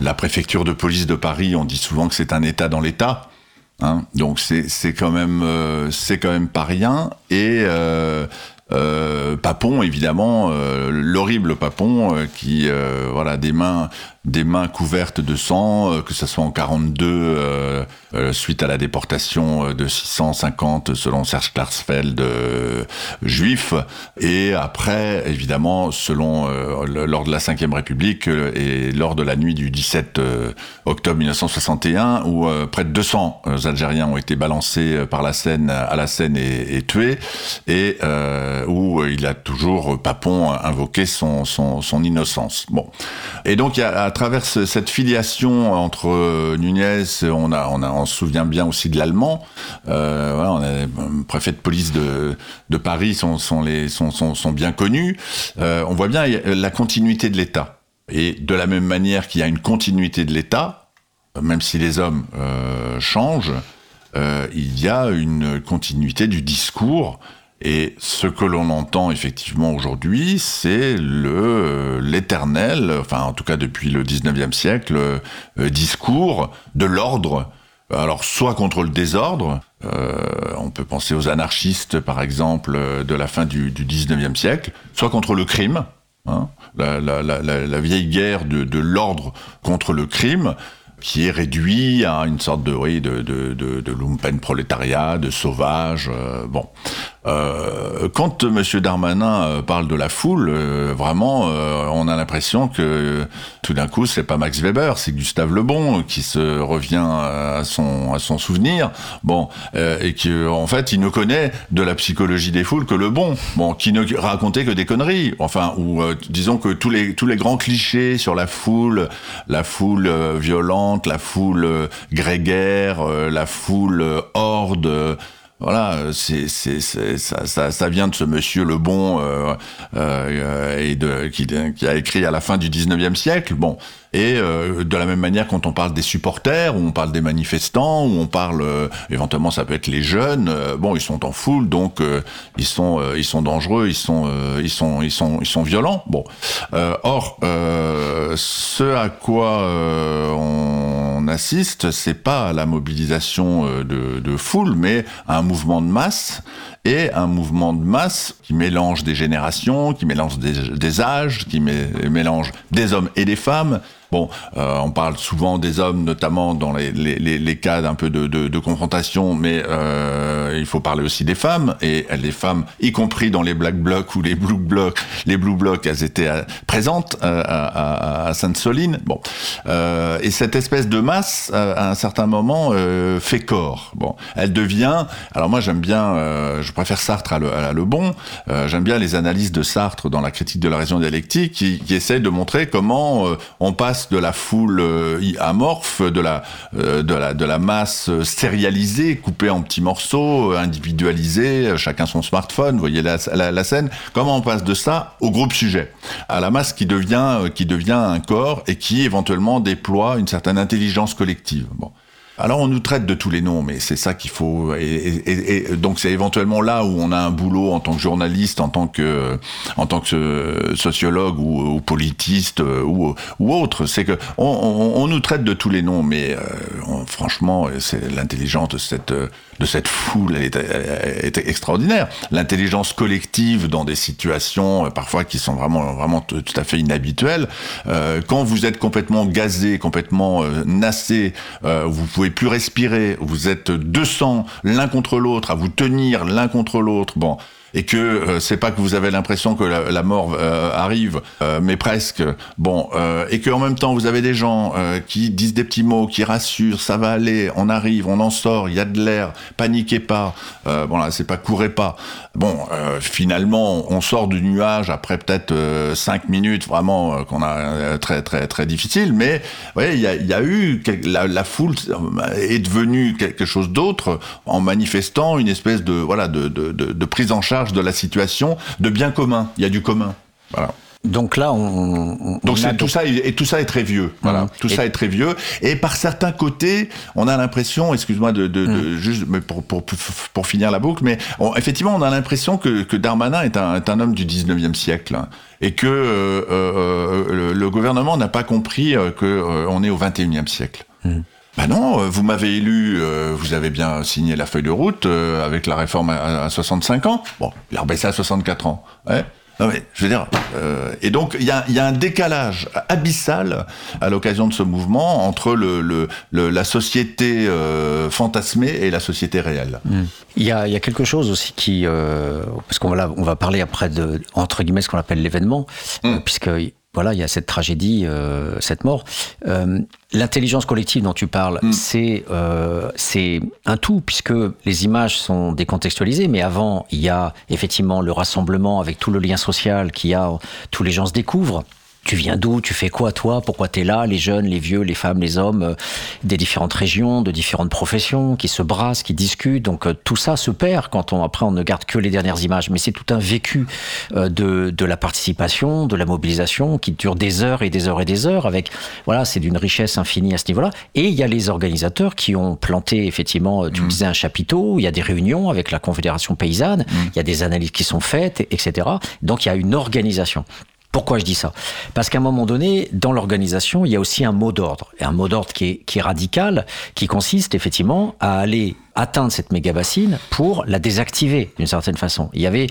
la préfecture de police de Paris, on dit souvent que c'est un État dans l'État. Hein, donc c'est quand même euh, c'est quand même pas rien. Et euh, Papon évidemment euh, l'horrible Papon euh, qui euh, voilà des mains des mains couvertes de sang euh, que ce soit en 42 euh, suite à la déportation de 650 selon Serge Klarsfeld juifs et après évidemment selon lors de la Ve République et lors de la nuit du 17 euh, octobre 1961 où près de 200 euh, Algériens ont été balancés par la Seine à la Seine et, et tués. Et euh, où euh, il a toujours euh, Papon invoqué son, son, son innocence. Bon, et donc à travers ce- cette filiation entre Nunez, on a, on a, on se souvient bien aussi de l'allemand. Euh, voilà, préfet de police de, de Paris sont, sont les sont, sont, sont bien connus. On voit bien la continuité de l'État. Et de la même manière qu'il y a une continuité de l'État, même si les hommes changent, il y a une continuité du discours. Et ce que l'on entend effectivement aujourd'hui, c'est le euh, l'éternel, enfin en tout cas depuis le 19e siècle, euh, discours de l'ordre. Alors soit contre le désordre, euh, on peut penser aux anarchistes par exemple euh, de la fin du, du 19e siècle, soit contre le crime, hein, la, vieille guerre de, l'ordre contre le crime, qui est réduit à une sorte de, oui, de, de, lumpen prolétariat, de sauvage. euh, bon. Euh, quand M. Darmanin euh, parle de la foule, euh, vraiment, euh, on a l'impression que euh, tout d'un coup, c'est pas Max Weber, c'est Gustave Lebon qui se revient à son, à son souvenir. Bon, et que en fait, il ne connaît de la psychologie des foules que le bon. Qui ne racontait que des conneries. Enfin, ou disons que tous les tous les grands clichés sur la foule, la foule violente, la foule grégaire, la foule horde. Voilà, c'est, c'est, c'est- ça, ça, ça vient de ce monsieur Le Bon euh, euh, et de, qui, qui a écrit à la fin du 19e siècle. Bon, et euh, de la même manière, quand on parle des supporters, ou on parle des manifestants, ou on parle euh, éventuellement, ça peut être les jeunes. euh, bon, ils sont en foule, donc euh, ils sont, ils sont dangereux, ils sont, ils sont, ils sont, ils sont violents. Bon, or, ce à quoi euh, assiste, c'est pas à la mobilisation euh, de, foule, mais à un mouvement de masse et un mouvement de masse qui mélange des générations, qui mélange des, âges, qui mé- mélange des hommes et des femmes. Bon, euh, on parle souvent des hommes, notamment dans les, les, les, les cas d'un peu de, de, de confrontation, mais euh, il faut parler aussi des femmes et les femmes, y compris dans les black blocs ou les blue blocs, les blue blocs, elles étaient euh, présentes euh, à, à, à Sainte-Soline. Bon, euh, et cette espèce de masse, euh, à un certain moment, fait corps. Bon, elle devient. Alors moi, j'aime bien. je préfère Sartre à Le, à le Bon. J'aime bien les analyses de Sartre dans la critique de la raison dialectique, qui, qui essaie de montrer comment on passe de la foule euh, amorphe, de la, euh, de la de la masse euh, sérialisée, coupée en petits morceaux, individualisée, chacun son smartphone. Vous voyez la, scène. Comment on passe de ça au groupe sujet, à la masse qui devient qui un corps et qui éventuellement déploie une certaine intelligence collective. Alors on nous traite de tous les noms, mais c'est ça qu'il faut. Et, et- et donc c'est éventuellement là où on a un boulot en tant que journaliste, en tant que en tant que sociologue ou, ou politiste euh, ou, ou autre. C'est que on, on- on nous traite de tous les noms, mais euh, franchement, c'est l'intelligence de cette de cette foule, elle est, elle est extraordinaire. L'intelligence collective dans des situations euh, parfois qui sont vraiment vraiment tout tout à fait inhabituelles. Euh, quand vous êtes complètement gazé, complètement euh, nassé, euh, vous pouvez plus respirer, vous êtes 200 l'un contre l'autre à vous tenir l'un contre l'autre. Bon, et que euh, c'est pas que vous avez l'impression que la, mort euh, arrive, euh, mais presque. Bon, euh, et que en même temps vous avez des gens qui disent des petits mots, qui rassurent, ça va aller, on arrive, on en sort, il y a de l'air, paniquez pas. Bon là, c'est pas courez pas. Bon, euh, finalement, on sort du nuage après peut-être euh, cinq minutes vraiment euh, qu'on a euh, très très très difficile, mais ouais, il y a, y a eu la, la foule est devenue quelque chose d'autre en manifestant une espèce de voilà de, de, de, de prise en charge de la situation, de bien commun. Il y a du commun. Voilà. Donc là, on, on- Donc on tout ça et tout ça est très vieux. Voilà, tout Et- ça est très vieux. Et par certains côtés, on a l'impression, excuse-moi de, de, de- juste mais pour, pour pour finir la boucle, mais on- effectivement, on a l'impression que, que Darmanin est un, est un homme du 19e siècle et que euh, euh, le, le gouvernement n'a pas compris euh, que euh, on est au 21e siècle. Mhm. Ben non, vous m'avez élu, euh, vous avez bien signé la feuille de route euh, avec la réforme à, à 65 ans. Bon, il a rebaissé à 64 ans. Ouais. Non mais, je veux dire, euh, et donc il y y a un décalage abyssal à l'occasion de ce mouvement entre le, le, le- la société euh, fantasmée et la société réelle. Il y a, il y a quelque chose aussi qui, euh, parce qu'on va, on va parler après de entre guillemets ce qu'on appelle l'événement, euh, puisque voilà, il y a cette tragédie, euh, cette mort. Euh, L'intelligence collective dont tu parles, c'est euh, c'est un tout, puisque les images sont décontextualisées, mais avant, il y a effectivement le rassemblement avec tout le lien social qu'il y a, tous les gens se découvrent. Tu viens d'où Tu fais quoi toi Pourquoi tu es là Les jeunes, les vieux, les femmes, les hommes, euh, des différentes régions, de différentes professions, qui se brassent, qui discutent. Donc euh, tout ça se perd quand on après on ne garde que les dernières images. Mais c'est tout un vécu euh, de, de la participation, de la mobilisation, qui dure des heures et des heures et des heures. Avec voilà, c'est d'une richesse infinie à ce niveau-là. Et il y a les organisateurs qui ont planté effectivement, euh, tu le disais, un chapiteau. Il y a des réunions avec la Confédération paysanne. Il y a des analyses qui sont faites, etc. Donc il y a une organisation. Pourquoi je dis ça? Parce qu'à un moment donné, dans l'organisation, il y a aussi un mot d'ordre. Et un mot d'ordre qui est, qui est radical, qui consiste effectivement à aller atteindre cette méga bassine pour la désactiver d'une certaine façon. Il y avait,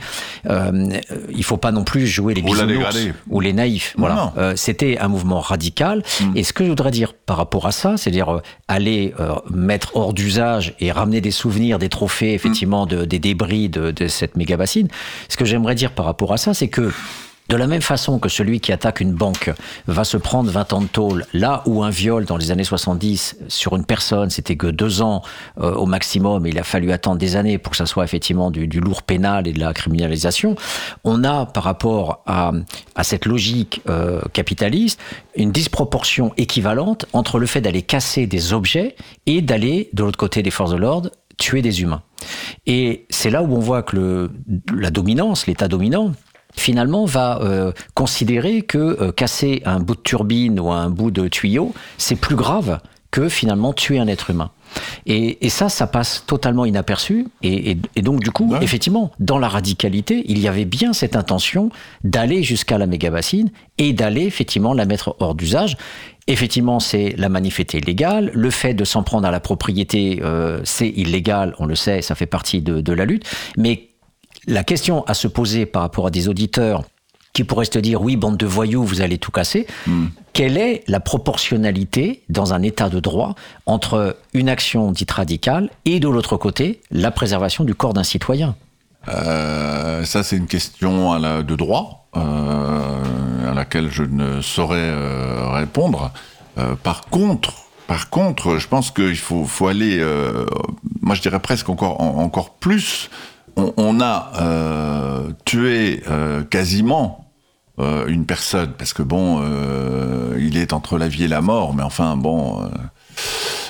euh, il faut pas non plus jouer les bisounours ou les naïfs. Voilà. Euh, C'était un mouvement radical. Et ce que je voudrais dire par rapport à ça, c'est-à-dire euh, aller euh, mettre hors d'usage et ramener des souvenirs, des trophées, effectivement, de, des débris de, de cette méga bassine. Ce que j'aimerais dire par rapport à ça, c'est que de la même façon que celui qui attaque une banque va se prendre 20 ans de tôle, là où un viol dans les années 70 sur une personne, c'était que deux ans euh, au maximum, et il a fallu attendre des années pour que ça soit effectivement du, du lourd pénal et de la criminalisation, on a par rapport à, à cette logique euh, capitaliste une disproportion équivalente entre le fait d'aller casser des objets et d'aller, de l'autre côté des forces de l'ordre, tuer des humains. Et c'est là où on voit que le, la dominance, l'état dominant, finalement va euh, considérer que euh, casser un bout de turbine ou un bout de tuyau, c'est plus grave que finalement tuer un être humain. Et, et ça, ça passe totalement inaperçu. Et, et- et donc, du coup, Ouais. effectivement, dans la radicalité, il y avait bien cette intention d'aller jusqu'à la méga-bassine et d'aller effectivement la mettre hors d'usage. Effectivement, c'est la manif était illégale. Le fait de s'en prendre à la propriété, euh, c'est illégal, on le sait, ça fait partie de, de la lutte. Mais la question à se poser par rapport à des auditeurs qui pourraient se dire oui, bande de voyous, vous allez tout casser. Quelle est la proportionnalité dans un état de droit entre une action dite radicale et de l'autre côté la préservation du corps d'un citoyen? Euh, ça, c'est une question à la- de droit euh, à laquelle je ne saurais euh, répondre. Par contre, par contre, je pense qu'il faut, faut aller, moi je dirais presque encore, en- encore plus. On, a euh, tué euh, quasiment euh, une personne, parce que bon, euh, il est entre la vie et la mort, mais enfin bon. euh,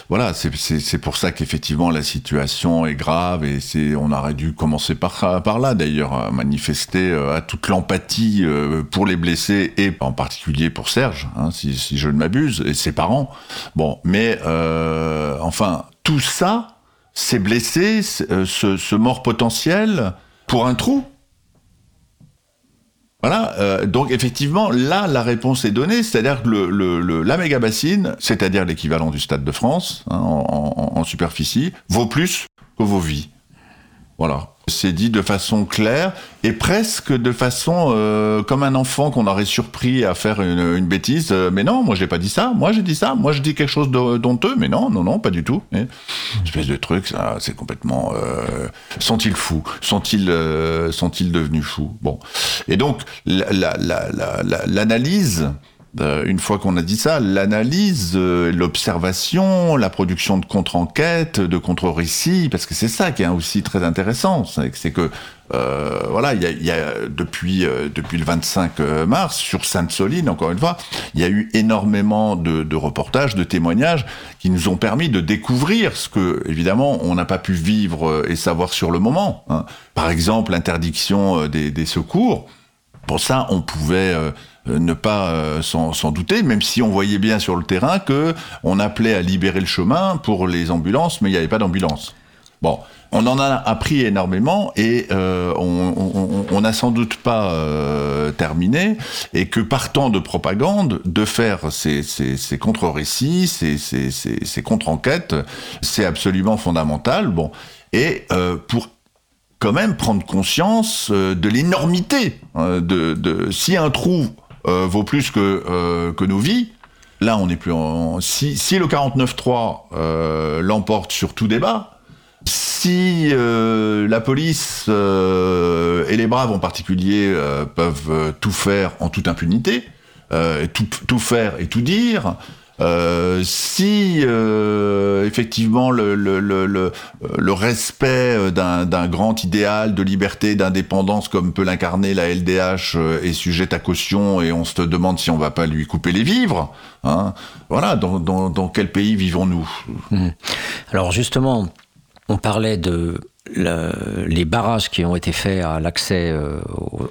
voilà, c'est- pour ça qu'effectivement la situation est grave et c'est on aurait dû commencer par, par là d'ailleurs, à manifester à toute l'empathie pour les blessés et en particulier pour Serge, hein, si, si je ne m'abuse, et ses parents. Bon, mais euh, enfin, tout ça, ces blessés, euh, ce, mort potentiel pour un trou. Voilà, euh, donc effectivement, là, la réponse est donnée, c'est-à-dire que le, la méga bassine, c'est-à-dire l'équivalent du Stade de France hein, en superficie, vaut plus que vos vies. Voilà. C'est dit de façon claire et presque de façon euh, comme un enfant qu'on aurait surpris à faire une, une bêtise. Euh, mais non, moi j'ai pas dit ça. Moi j'ai dit ça. Moi je dis quelque chose d'honteux. Mais non, non, non, pas du tout. Et, espèce de truc, ça, c'est complètement. Euh, sont-ils fous Sont-ils euh, sont-ils devenus fous? Bon. Et donc la- la- la- la- l'analyse. Euh, une fois qu'on a dit ça, l'analyse, euh, l'observation, la production de contre-enquêtes, de contre-récits, parce que c'est ça qui est aussi très intéressant, c'est que- euh, voilà, il y a, y a depuis euh, depuis le 25 mars sur Sainte-Soline, encore une fois, il y a eu énormément de, de reportages, de témoignages qui nous ont permis de découvrir ce que évidemment on n'a pas pu vivre euh, et savoir sur le moment. hein. Par exemple, l'interdiction euh, des, des secours. Pour ça, on pouvait euh, euh, ne pas euh, s'en douter, même si on voyait bien sur le terrain que on appelait à libérer le chemin pour les ambulances, mais il n'y avait pas d'ambulance. Bon, on en a appris énormément et on- n'a sans doute pas terminé et que partant de propagande, de faire ces, contre-récits, ces contre-enquêtes, c'est absolument fondamental. Bon, et euh, pour quand même prendre conscience euh, de l'énormité euh, de, si un trou euh, vaut plus que euh, que nos vies. Là, on n'est plus en si si le 49.3 euh, l'emporte sur tout débat. Si la police et les braves en particulier peuvent tout faire en toute impunité, tout, tout faire et tout dire, euh, si euh, effectivement le, le, le, le, respect d'un d'un grand idéal de liberté, d'indépendance comme peut l'incarner la LDH euh, est sujet à caution et on se demande si on va pas lui couper les vivres, hein, voilà, dans, dans, dans quel pays vivons-nous? Alors justement, on parlait de la- les barrages qui ont été faits à l'accès euh,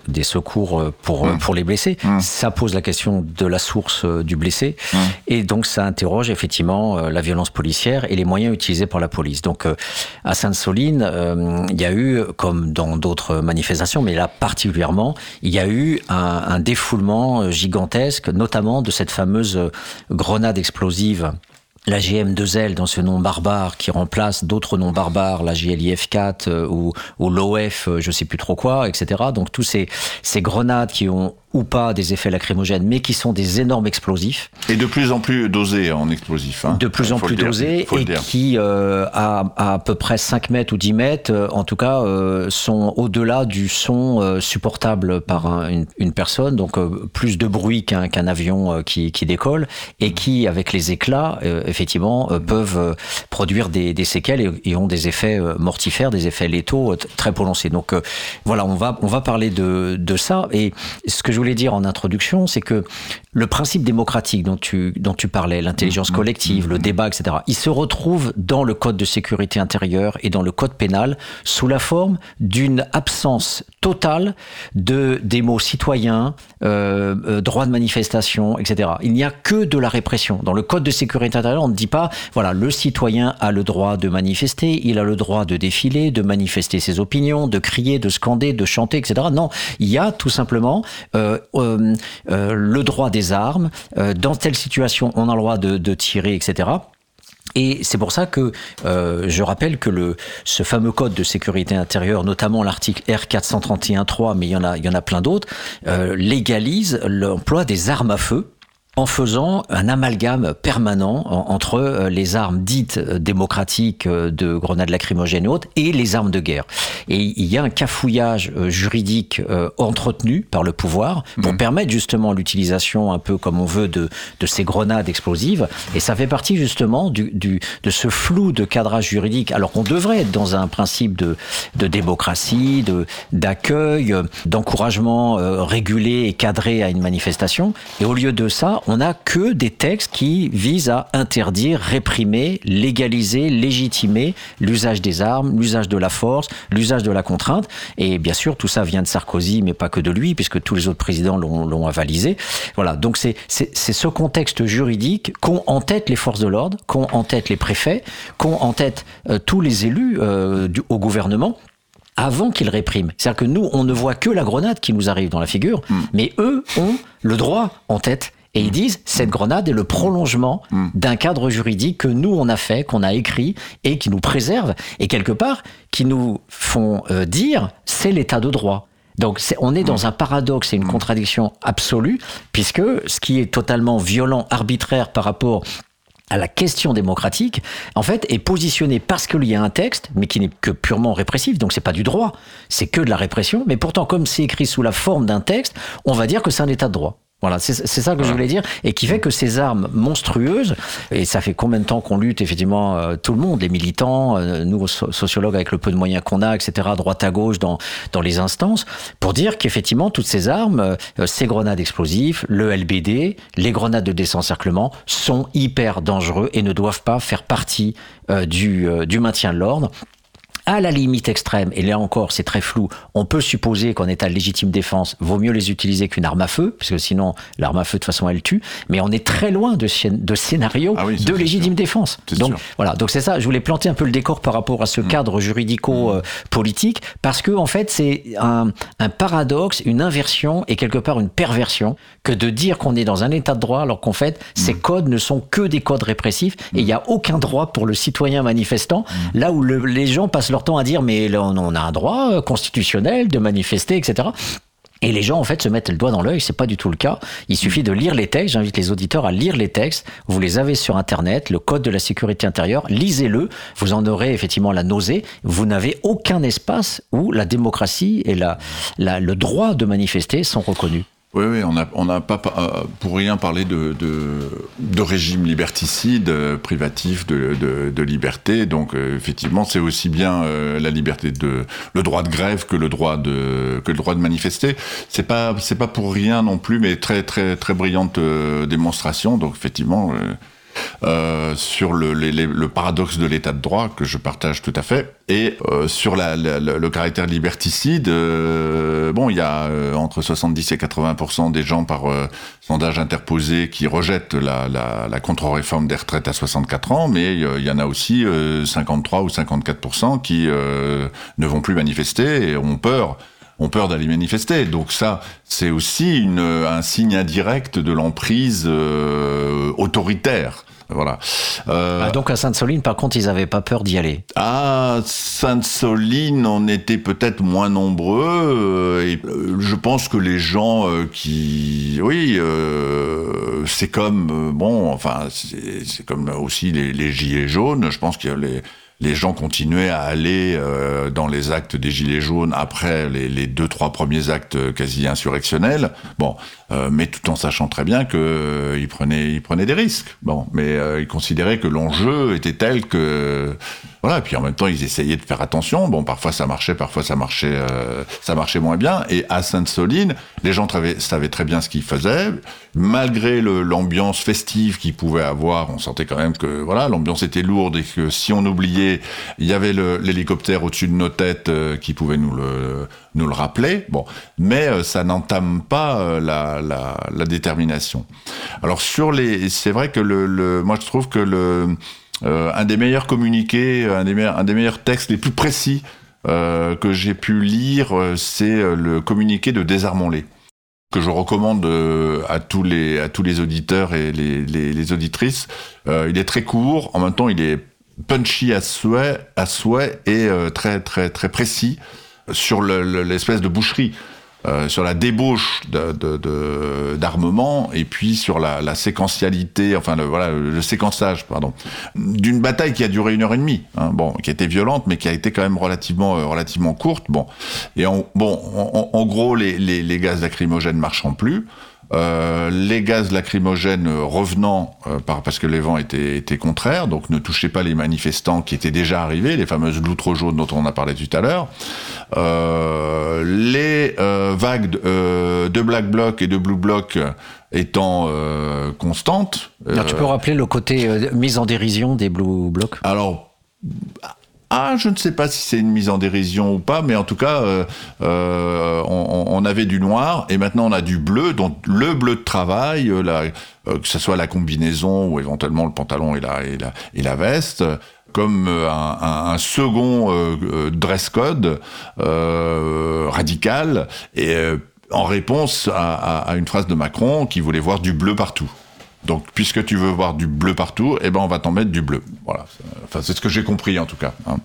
des secours euh, pour, Mm. pour les blessés. Mm. Ça pose la question de la source euh, du blessé. Mm. Et donc ça interroge effectivement euh, la violence policière et les moyens utilisés par la police. Donc euh, à Sainte-Soline, euh, il y a eu, comme dans d'autres manifestations, mais là particulièrement, il y a eu un, un défoulement euh, gigantesque, notamment de cette fameuse euh, grenade explosive la GM2L dans ce nom barbare qui remplace d'autres noms barbares, la GLIF4 euh, ou, l'OF, euh, je sais plus trop quoi, etc. Donc tous ces grenades qui ont ou pas des effets lacrymogènes, mais qui sont des énormes explosifs, Et de plus en plus dosé en explosif. Hein. de plus en plus dosés, et qui, euh, à, à peu près 5 mètres ou 10 mètres, euh, en tout cas, euh, sont au-delà du son supportable par un- une, une personne, donc plus de bruit qu'un qu'un avion qui, qui décolle, et qui, avec les éclats, effectivement, peuvent produire des, des séquelles et, et ont des effets mortifères, des effets létaux très prononcés. Donc voilà, on va, on va parler de, de ça. Et ce que je voulais dire en introduction, c'est que le principe démocratique dont tu, dont tu parlais, l'intelligence collective, le débat, etc., il se retrouve dans le code de sécurité intérieure et dans le code pénal sous la forme d'une absence totale de des mots citoyens, euh, euh, droit de manifestation, etc. Il n'y a que de la répression. Dans le code de sécurité intérieure, on ne dit pas, voilà, le citoyen a le droit de manifester, il a le droit de défiler, de manifester ses opinions, de crier, de scander, de chanter, etc. Non, il y a tout simplement euh, le droit des armes. Dans telle situation, on a le droit de tirer, etc. Et c'est pour ça que euh, je rappelle que le, ce fameux code de sécurité intérieure, notamment l'article R431.3, mais il y en a, il y en a plein d'autres, euh, légalise l'emploi des armes à feu en faisant un amalgame permanent en- entre euh, les armes dites euh, démocratiques euh, de grenades lacrymogènes et autres et les armes de guerre. Et il y a un cafouillage juridique entretenu par le pouvoir pour permettre justement l'utilisation un peu comme on veut de, de ces grenades explosives. Et ça fait partie justement du, du, de ce flou de cadrage juridique. Alors qu'on devrait être dans un principe de, de démocratie, de d'accueil, d'encouragement régulé et cadré à une manifestation. Et au lieu de ça, on n'a que des textes qui visent à interdire, réprimer, légaliser, légitimer l'usage des armes, l'usage de la force, l'usage de la contrainte. Et bien sûr, tout ça vient de Sarkozy, mais pas que de lui, puisque tous les autres présidents l'ont avalisé. Voilà, donc c'est ce contexte juridique qu'ont en tête les forces de l'ordre, qu'ont en tête les préfets, qu'ont en tête euh, tous les élus euh, du, au gouvernement avant qu'ils répriment. C'est-à-dire que nous, on ne voit que la grenade qui nous arrive dans la figure, mais eux ont le droit en tête Et ils disent, cette grenade est le prolongement d'un cadre juridique que nous, on a fait, qu'on a écrit et qui nous préserve. Et quelque part, qui nous font euh, dire, c'est l'état de droit. Donc on est dans un paradoxe et une contradiction absolue, puisque ce qui est totalement violent, arbitraire par rapport à la question démocratique, en fait, est positionné parce qu'il y a un texte, mais qui n'est que purement répressif, donc c'est pas du droit, c'est que de la répression, mais pourtant, comme c'est écrit sous la forme d'un texte, on va dire que c'est un état de droit. Voilà, c'est ça que je voulais dire, et qui fait que ces armes monstrueuses, et ça fait combien de temps qu'on lutte, effectivement, euh, tout le monde, les militants, euh, nous, sociologues, avec le peu de moyens qu'on a, etc., droite à gauche, dans, dans les instances, pour dire qu'effectivement, toutes ces armes, euh, ces grenades explosives, le LBD, les grenades de désencerclement, sont hyper dangereux et ne doivent pas faire partie du, du maintien de l'ordre à la limite extrême, et là encore c'est très flou, on peut supposer qu'en état de légitime défense, vaut mieux les utiliser qu'une arme à feu, puisque sinon l'arme à feu de toute façon elle tue, mais on est très loin de, de scénario ah de légitime défense. Donc voilà, donc c'est ça, je voulais planter un peu le décor par rapport à ce mm. cadre juridico-politique, parce que en fait c'est un, un paradoxe, une inversion et quelque part une perversion que de dire qu'on est dans un état de droit alors qu'en fait ces mm. codes ne sont que des codes répressifs et il n'y a aucun droit pour le citoyen manifestant, mm. là où les gens passent leur temps à dire mais on a un droit euh, constitutionnel de manifester, etc. Et les gens, en fait, se mettent le doigt dans l'œil. C'est pas du tout le cas. Il suffit de lire les textes. J'invite les auditeurs à lire les textes. Vous les avez sur Internet, le code de la sécurité intérieure. Lisez-le. Vous en aurez effectivement la nausée. Vous n'avez aucun espace où la démocratie et la, le droit de manifester sont reconnus. Oui, on n'a pas euh, pour rien parlé de, de, régime liberticide, euh, privatif de, de, liberté. Donc, euh, effectivement, c'est aussi bien la liberté de le droit de grève que le droit de que le droit de manifester. C'est pas c'est pas pour rien non plus, mais très très très brillante démonstration. Donc, effectivement. Euh, sur le, le, paradoxe de l'état de droit, que je partage tout à fait, et euh, sur la, le caractère liberticide, euh, bon, il y a entre 70 et 80% des gens par sondage interposé qui rejettent la, la contre-réforme des retraites à 64 ans, mais il y en a aussi 53 ou 54% qui ne vont plus manifester et ont peur ont peur d'aller manifester. Donc ça, c'est aussi une, un signe indirect de l'emprise autoritaire voilà. Euh, ah, donc à Sainte-Soline, par contre, ils n'avaient pas peur d'y aller. À Sainte-Soline, on était peut-être moins nombreux. Euh, et euh, je pense que les gens qui, oui, c'est comme bon, enfin, c'est comme aussi les, les, gilets jaunes. Je pense a les les gens continuaient à aller euh, dans les actes des Gilets jaunes après les, les deux, trois premiers actes quasi insurrectionnels. Bon, euh, mais tout en sachant très bien qu'ils euh, prenaient, ils prenaient des risques. Bon, mais ils considéraient que l'enjeu était tel que voilà. Et puis en même temps, ils essayaient de faire attention. Bon, parfois ça marchait, parfois ça marchait, ça marchait moins bien. Et à Sainte-Soline, les gens savaient très bien ce qu'ils faisaient, malgré l'ambiance festive qu'ils pouvaient avoir. On sentait quand même que voilà, l'ambiance était lourde et que si on oubliait il y avait l'hélicoptère au-dessus de nos têtes euh, qui pouvait nous le, nous le rappeler. Bon, mais euh, ça n'entame pas euh, la, détermination. Alors sur les, c'est vrai que le, moi je trouve que le un des meilleurs communiqués, un des meilleurs, textes les plus précis que j'ai pu lire, c'est le communiqué de Désarmons-les que je recommande à tous les à tous les auditeurs et les, auditrices. il est très court, en même temps il est punchy à souhait, à souhait et euh, très très très précis sur l'espèce de boucherie. Euh, sur la débauche d'armement et puis sur la, la séquentialité, enfin le, voilà le séquençage, pardon, d'une bataille qui a duré une heure et demie, hein, bon, qui a été violente, mais qui a été quand même relativement euh, relativement courte, bon. Et en, bon, en, en gros, les, les, les gaz lacrymogènes marchant plus. Euh, les gaz lacrymogènes revenant euh, par, parce que les vents étaient, étaient, contraires, donc ne touchaient pas les manifestants qui étaient déjà arrivés, les fameuses loutres jaunes dont on a parlé tout à l'heure. Euh, les vagues de, de, Black Bloc et de Blue Bloc étant constantes. tu peux rappeler le côté mise en dérision des Blue Blocs Alors, ah, je ne sais pas si c'est une mise en dérision ou pas, mais en tout cas, euh, euh, on, avait du noir et maintenant on a du bleu, donc le bleu de travail, euh, que ce soit la combinaison ou éventuellement le pantalon et la, veste comme un, un, second dress code radical et en réponse à, une phrase de Macron qui voulait voir du bleu partout. Donc, puisque tu veux voir du bleu partout, eh ben, on va t'en mettre du bleu. Voilà. Enfin, c'est ce que j'ai compris en tout cas. Hein.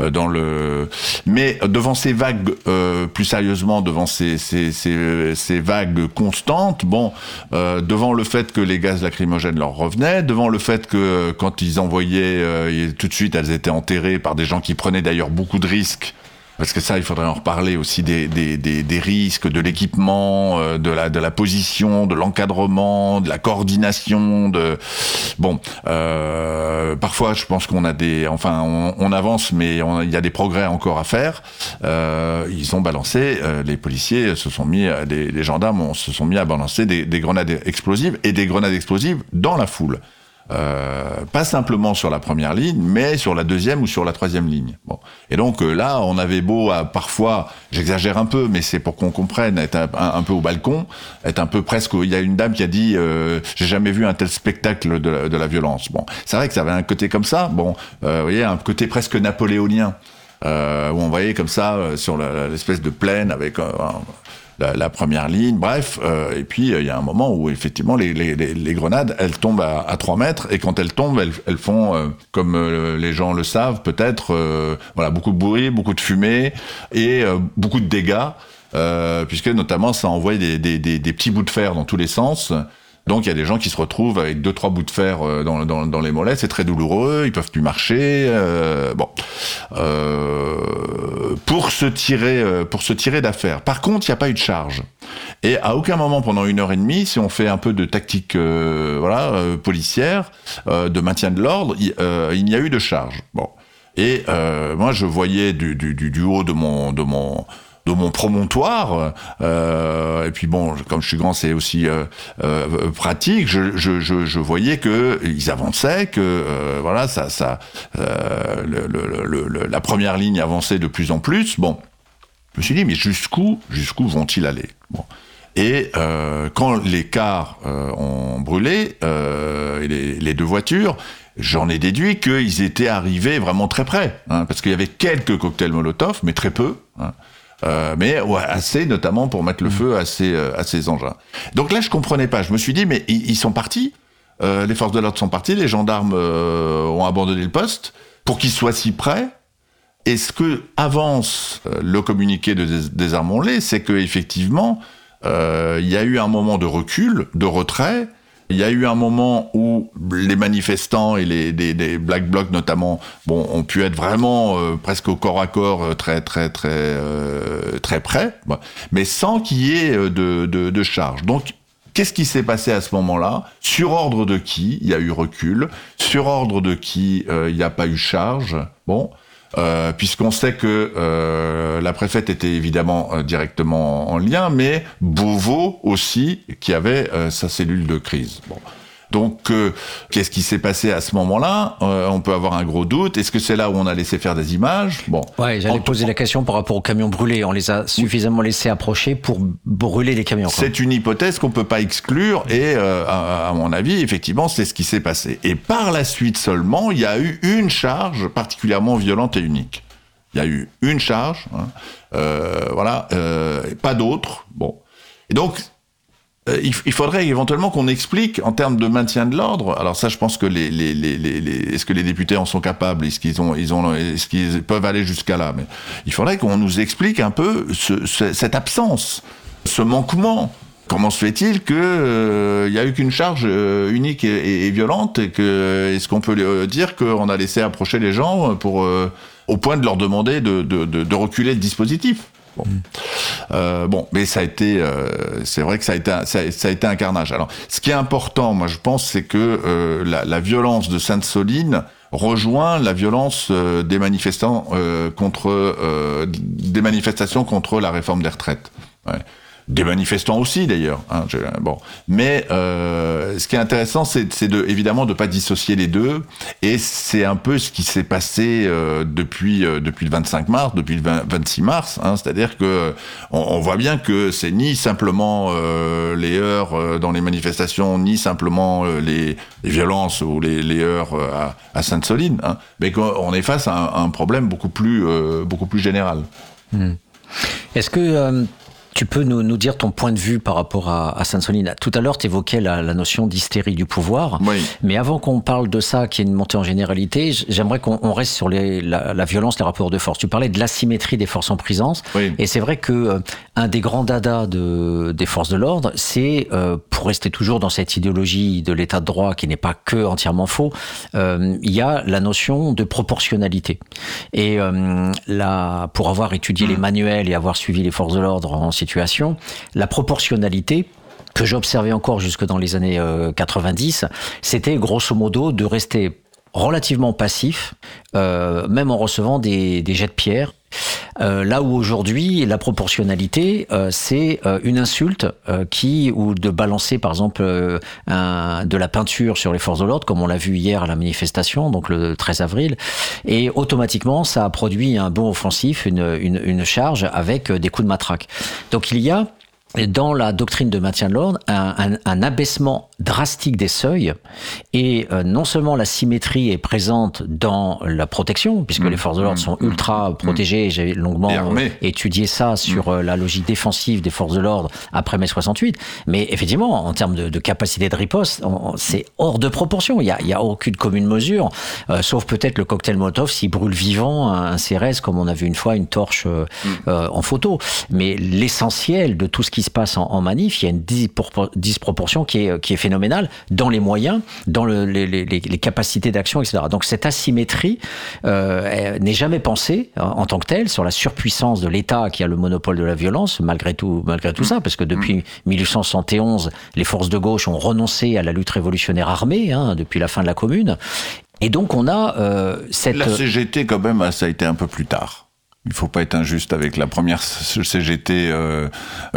Euh, dans le, mais devant ces vagues, euh, plus sérieusement, devant ces, ces, ces, ces vagues constantes, bon, euh, devant le fait que les gaz lacrymogènes leur revenaient, devant le fait que quand ils envoyaient, tout de suite, elles étaient enterrées par des gens qui prenaient d'ailleurs beaucoup de risques parce que ça, il faudrait en reparler aussi des, des, des, des risques, de l'équipement, euh, de la, de la position, de l'encadrement, de la coordination. De bon, euh, parfois, je pense qu'on a des, enfin, on, avance, mais il y a des progrès encore à faire. Euh, ils ont balancé, euh, les policiers se sont mis, les, les gendarmes se sont mis à balancer des, des grenades explosives et des grenades explosives dans la foule. Euh, pas simplement sur la première ligne, mais sur la deuxième ou sur la troisième ligne. Bon. Et donc euh, là, on avait beau à, parfois, j'exagère un peu, mais c'est pour qu'on comprenne, être un, peu au balcon, être un peu presque. Il y a une dame qui a dit, euh, j'ai jamais vu un tel spectacle de la, de la violence. Bon, c'est vrai que ça avait un côté comme ça. Bon, euh, vous voyez, un côté presque napoléonien. Où on voyait comme ça sur l'espèce de plaine avec la, première ligne, bref. Euh, et puis il y a un moment où effectivement les, grenades, elles tombent à, à, 3 mètres et quand elles tombent, elles, font, euh, comme euh, les gens le savent peut-être, voilà beaucoup de bruit, beaucoup de fumée et beaucoup de dégâts. puisque notamment ça envoie des, petits bouts de fer dans tous les sens donc il y a des gens qui se retrouvent avec deux trois bouts de fer euh, dans, les mollets, c'est très douloureux, ils peuvent plus marcher. Euh, bon, euh, pour se tirer, pour se tirer d'affaire. Par contre, il n'y a pas eu de charge. Et à aucun moment pendant une heure et demie, si on fait un peu de tactique, voilà, policière, de maintien de l'ordre, il n'y a eu de charge. Bon. Et moi, je voyais du, du, du haut de mon, de mon de mon promontoire. Euh, et puis bon, comme je suis grand, c'est aussi euh, euh, pratique. Je, voyais que ils avançaient, que voilà, ça, ça, la première ligne avançait de plus en plus. Bon, je me suis dit, mais jusqu'où, jusqu'où vont-ils aller? Et quand les cars ont brûlé, les, les, deux voitures, j'en ai déduit qu'ils étaient arrivés vraiment très près, hein, parce qu'il y avait quelques cocktails Molotov, mais très peu. Hein. Euh, mais ouais, assez notamment pour mettre le mm. feu à ces, euh, à ces engins. Donc là, je comprenais pas. Je me suis dit, mais ils, sont partis. Euh, les forces de l'ordre sont parties. Les gendarmes euh, ont abandonné le poste pour qu'ils soient si près. Et ce que avance euh, le communiqué de Désarmons-les, c'est que effectivement, il y a eu un moment de recul, de retrait, il y a eu un moment où les manifestants et les, Black Blocs notamment, ont pu être vraiment euh, presque au corps à corps, euh, très très très euh, très près, mais sans qu'il y ait de charge. Donc Qu'est-ce qui s'est passé à ce moment-là? Sur ordre de qui il y a eu recul? Sur ordre de qui il n'y a pas eu charge? Bon, euh, puisqu'on sait que euh, la préfète était évidemment euh, directement en lien, mais Beauvau aussi, qui avait sa cellule de crise. Donc, euh, qu'est-ce qui s'est passé à ce moment-là? Euh, On peut avoir un gros doute. Est-ce que c'est là où on a laissé faire des images? Bon. Ouais, j'allais poser la question par rapport aux camions brûlés. On les a suffisamment laissés approcher pour brûler les camions. C'est une hypothèse qu'on peut pas exclure et, euh, à, à, mon avis, effectivement, c'est ce qui s'est passé. Et par la suite seulement, il y a eu une charge particulièrement violente et unique. Il y a eu une charge, hein, voilà, pas d'autres. Bon. Et donc, euh, il, faudrait éventuellement qu'on explique en termes de maintien de l'ordre. Alors ça, je pense que les, est-ce que les députés en sont capables Est-ce qu'ils peuvent aller jusqu'à là Mais il faudrait qu'on nous explique un peu ce, ce, cette absence, ce manquement. Comment se fait-il que euh, il y a eu qu'une charge euh, unique et, violente et est-ce qu'on peut dire qu'on a laissé approcher les gens au point de leur demander de, de, de, de reculer le dispositif? Bon. Euh, bon, mais ça a été, euh, c'est vrai que ça a été, un, ça, a été un carnage. Alors, ce qui est important, moi, je pense, c'est que euh, la, la, violence de Sainte-Soline rejoint la violence euh, des manifestants euh, contre, euh, des manifestations contre la réforme des retraites. Ouais des manifestants aussi d'ailleurs. Hein, bon, mais euh, ce qui est intéressant, c'est de évidemment de pas dissocier les deux, et c'est un peu ce qui s'est passé euh, depuis euh, depuis le 25 mars, depuis le 20, 26 mars. Hein, C'est-à-dire que on, voit bien que c'est ni simplement euh, les heures euh, dans les manifestations, ni simplement euh, les, violences ou les, heures à, à Sainte-Soline, hein, mais qu'on est face à un, problème beaucoup plus beaucoup plus général. Mmh. Est-ce que tu peux nous, nous, dire ton point de vue par rapport à, à Sainte-Soline Tout à l'heure, tu évoquais la, la, notion d'hystérie du pouvoir. Oui. Mais avant qu'on parle de ça, qui est une montée en généralité, j'aimerais qu'on reste sur les, la, la, violence, les rapports de force. Tu parlais de l'asymétrie des forces en présence. Oui. Et c'est vrai que euh, un des grands dadas de, des forces de l'ordre, c'est, euh, pour rester toujours dans cette idéologie de l'état de droit qui n'est pas que entièrement faux, euh, il y a la notion de proportionnalité. Et euh, là, pour avoir étudié mmh. les manuels et avoir suivi les forces de l'ordre en la proportionnalité que j'observais encore jusque dans les années euh, 90, c'était grosso modo de rester relativement passif, euh, même en recevant des, des jets de pierre. Euh, là où aujourd'hui la proportionnalité euh, c'est euh, une insulte qui ou de balancer par exemple un, de la peinture sur les forces de l'ordre comme on l'a vu hier à la manifestation donc le 13 avril et automatiquement ça a produit un bon offensif une, une, une charge avec des coups de matraque donc il y a dans la doctrine de maintien de l'ordre un, un, un, abaissement drastique des seuils. Et euh, non seulement la symétrie est présente dans la protection puisque mmh, les forces de l'ordre mmh, sont ultra mmh, protégées. J'ai longuement étudié ça sur euh, la logique défensive des forces de l'ordre après mai 68 mais effectivement en termes de, de capacité de riposte c'est hors de proportion. Il y a, y a aucune commune mesure euh, sauf peut-être le cocktail Molotov s'il brûle vivant un CRS comme on a vu une fois une torche euh, en photo. Mais l'essentiel de tout ce qui se passe en, manif, il y a une disproportion qui est, qui est phénoménale dans les moyens, dans le, les, capacités d'action, etc. Donc cette asymétrie euh, n'est jamais pensée en, en, tant que telle sur la surpuissance de l'État qui a le monopole de la violence, malgré tout, malgré tout ça, parce que depuis 1871, les forces de gauche ont renoncé à la lutte révolutionnaire armée, hein, depuis la fin de la Commune. Et donc on a euh, cette... La CGT quand même, ça a été un peu plus tard. Il faut pas être injuste avec la première CGT. Euh,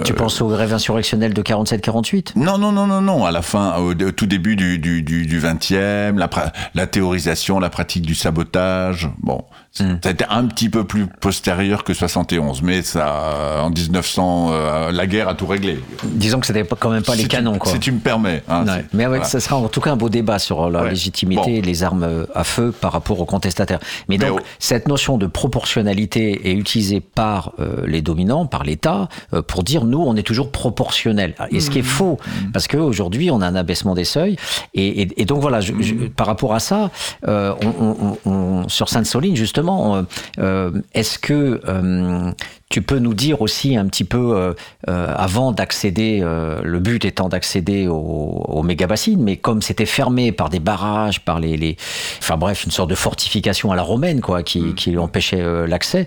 tu euh, penses aux grèves insurrectionnelles de 47-48 Non, non, non, non, non. À la fin, au, au tout début du, du, du, du 20e, la, la théorisation, la pratique du sabotage. Bon, ça a été un petit peu plus postérieur que 71, mais ça, en 1900, euh, la guerre a tout réglé. Disons que c'était quand même pas les canons, tu, quoi. Si tu me permets. Hein, ouais. Mais voilà. ça sera en tout cas un beau débat sur la ouais. légitimité, bon. les armes à feu par rapport aux contestataires. Mais, mais donc, oh. cette notion de proportionnalité est utilisé par euh, les dominants, par l'État, euh, pour dire nous, on est toujours proportionnel. Et ce qui est Mmh. faux, parce qu'aujourd'hui, on a un abaissement des seuils. Et, et, et donc voilà, je, je, par rapport à ça, euh, on, on, on, sur Sainte-Soline, justement, est-ce que tu peux nous dire aussi un petit peu, avant d'accéder, le but étant d'accéder au, au méga-bassine, mais comme c'était fermé par des barrages, par les, les, Enfin bref, une sorte de fortification à la romaine, quoi, qui, Mmh. qui empêchait l'accès.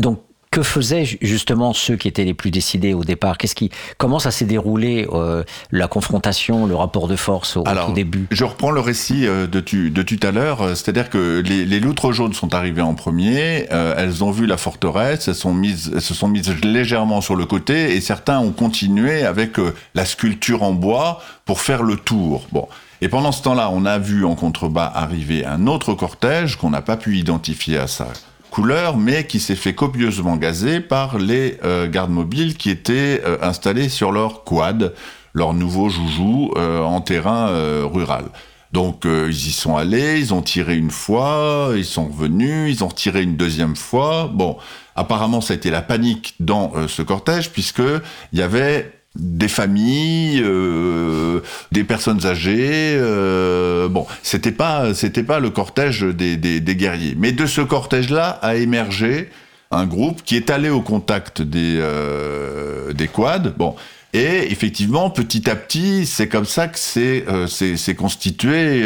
Donc que faisaient justement ceux qui étaient les plus décidés au départ? Qu'est-ce qui, comment ça s'est déroulé euh, la confrontation, le rapport de force au, Alors, tout début? Je reprends le récit euh, de, tu, de tout à l'heure, euh, c'est-à-dire que les, les, loutres jaunes sont arrivées en premier, euh, elles ont vu la forteresse, elles, sont mises, elles se sont mises légèrement sur le côté et certains ont continué avec euh, la sculpture en bois pour faire le tour. Bon. Et pendant ce temps-là, on a vu en contrebas arriver un autre cortège qu'on n'a pas pu identifier à ça couleur, mais qui s'est fait copieusement gazer par les euh, gardes mobiles qui étaient euh, installés sur leur quad, leur nouveau joujou euh, en terrain rural. Donc ils y sont allés, ils ont tiré une fois, ils sont revenus, ils ont tiré une deuxième fois. Bon, apparemment ça a été la panique dans ce cortège puisque il y avait des familles, euh, des personnes âgées. Euh, bon, c'était pas, c'était pas le cortège des, guerriers. Mais de ce cortège-là a émergé un groupe qui est allé au contact des, euh, quads. Bon. Et effectivement, petit à petit, c'est comme ça que c'est constitué,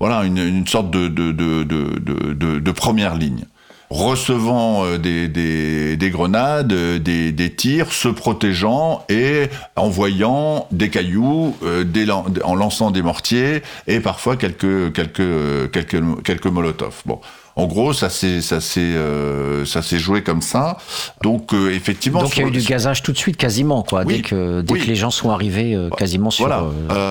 voilà, une, sorte de première ligne recevant euh, des, des, des grenades, euh, des, des, tirs, se protégeant et envoyant des cailloux, euh, des, en lançant des mortiers et parfois quelques, quelques, quelques, quelques molotovs. Bon. En gros, ça s'est ça s'est euh, ça s'est joué comme ça. Donc euh, effectivement. Donc il y a eu du gazage tout de suite, quasiment quoi. Oui, dès que dès oui. que les gens sont arrivés euh, quasiment sur voilà.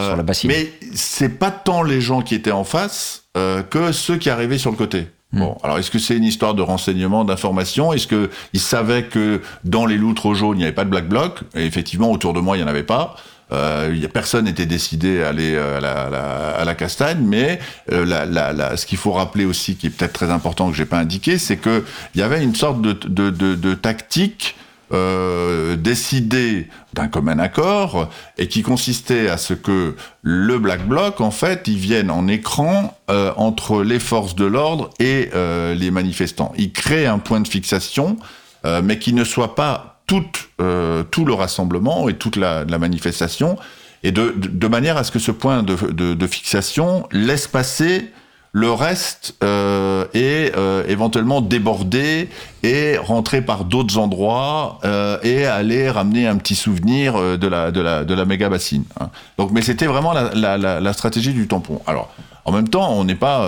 sur la bassine. Mais c'est pas tant les gens qui étaient en face que ceux qui arrivaient sur le côté. Bon, alors est-ce que c'est une histoire de renseignement, d'information? Est-ce que ils savaient que dans les loutres jaunes il n'y avait pas de black bloc? Et effectivement, autour de moi, il n'y en avait pas. Euh, personne n'était décidé à aller à la, à la, à la castagne, mais euh, la, ce qu'il faut rappeler aussi, qui est peut-être très important que j'ai pas indiqué, c'est que il y avait une sorte de, de, de, de tactique euh, décidé d'un commun accord et qui consistait à ce que le Black Bloc, en fait, il vienne en écran euh, entre les forces de l'ordre et euh, les manifestants. Il crée un point de fixation, euh, mais qui ne soit pas toute, euh, tout le rassemblement et toute la, la manifestation, et de, de, de manière à ce que ce point de, de, de fixation laisse passer le reste euh, est euh, éventuellement débordé et rentrer par d'autres endroits euh, et aller ramener un petit souvenir de la de la de la méga bassine. hein. Donc, mais c'était vraiment la, stratégie du tampon. Alors. En même temps, on n'est pas,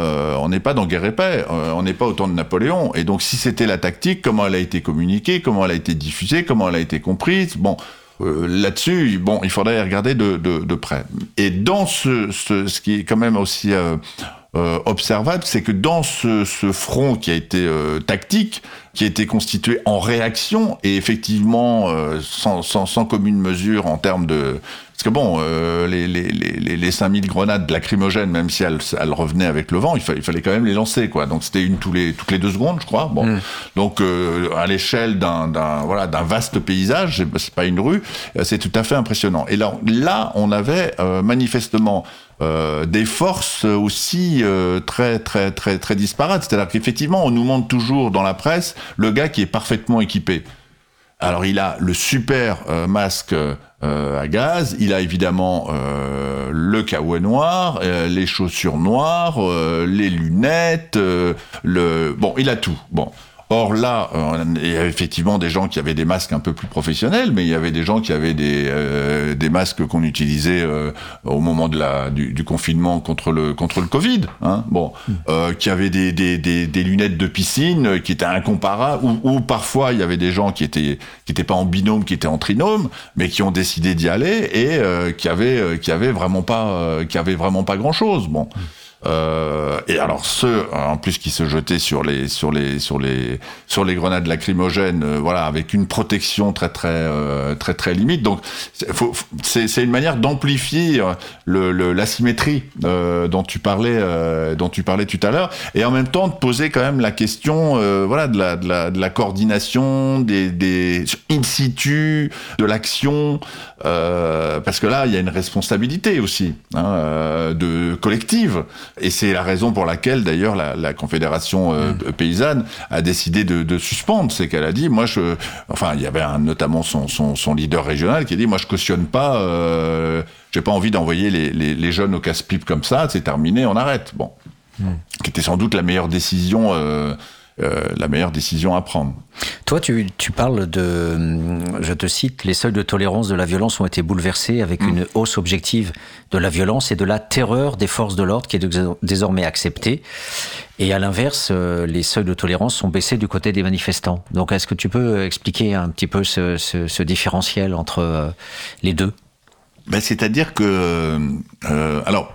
pas dans guerre et paix, on n'est pas au temps de Napoléon. Et donc, si c'était la tactique, comment elle a été communiquée, comment elle a été diffusée, comment elle a été comprise, bon, là-dessus, bon, il faudrait regarder de, de, près. Et dans ce, ce qui est quand même aussi euh, observable, c'est que dans ce, ce front qui a été euh, tactique, qui a été constitué en réaction et effectivement euh, sans, sans, sans commune mesure en termes de parce que bon, euh, les, les, les, les 5000 grenades lacrymogènes, même si elles, elles revenaient avec le vent, il, fa- il fallait quand même les lancer, quoi. Donc c'était une tous les, toutes les deux secondes, je crois. Bon, donc euh, à l'échelle d'un, d'un, voilà, d'un vaste paysage, c'est, pas une rue, euh, c'est tout à fait impressionnant. Et là, là, on avait euh, manifestement euh, des forces aussi euh, très très très très disparates. C'est-à-dire qu'effectivement, on nous montre toujours dans la presse le gars qui est parfaitement équipé. Alors il a le super euh, masque à gaz, il a évidemment le kawaii noir, les chaussures noires, les lunettes, le bon, il a tout. Bon. Or là, euh, il y avait effectivement des gens qui avaient des masques un peu plus professionnels, mais il y avait des gens qui avaient des, euh, des masques qu'on utilisait euh, au moment de la, du, du confinement contre le, contre le Covid. Hein, bon, euh, qui avaient des, des, des, des lunettes de piscine euh, qui étaient incomparables, ou, ou parfois il y avait des gens qui étaient qui étaient pas en binôme, qui étaient en trinôme, mais qui ont décidé d'y aller et euh, qui avaient euh, qui avaient vraiment pas euh, qui avaient vraiment pas grand chose. Bon. Euh, et alors ceux en plus qui se jetaient sur les sur les sur les sur les grenades lacrymogènes, euh, voilà, avec une protection très très euh, très très limite. Donc c'est une manière d'amplifier euh, le le- l'asymétrie dont tu parlais dont tu parlais tout à l'heure, et en même temps de poser quand même la question, voilà, de la de la de la coordination des des in situ de l'action, euh, parce que là il y a une responsabilité aussi hein, de collective. Et c'est la raison pour laquelle, d'ailleurs, la, la Confédération euh, paysanne a décidé de, de suspendre. C'est qu'elle a dit, moi, je, enfin, il y avait un, notamment son, son, son leader régional qui a dit, moi, je cautionne pas. Euh, j'ai pas envie d'envoyer les, les, les jeunes au casse-pipe comme ça. C'est terminé, on arrête. Bon, qui était sans doute la meilleure décision. Euh, euh, la meilleure décision à prendre. Toi, tu, tu parles de, hum, je te cite, les seuils de tolérance de la violence ont été bouleversés avec une hausse objective de la violence et de la terreur des forces de l'ordre qui est désormais acceptée. Et à l'inverse, euh, les seuils de tolérance sont baissés du côté des manifestants. Donc, est-ce que tu peux expliquer un petit peu ce, ce- ce différentiel entre euh, les deux? Ben, C'est-à-dire que, euh, alors,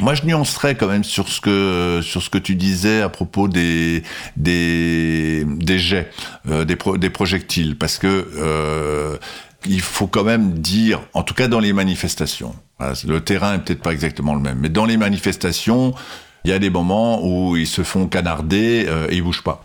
moi, je nuancerais quand même sur ce que sur ce que tu disais à propos des des des jets, euh, des pro- des projectiles, parce que euh, il faut quand même dire, en tout cas dans les manifestations, le terrain est peut-être pas exactement le même, mais dans les manifestations, il y a des moments où ils se font canarder euh, et ils bougent pas.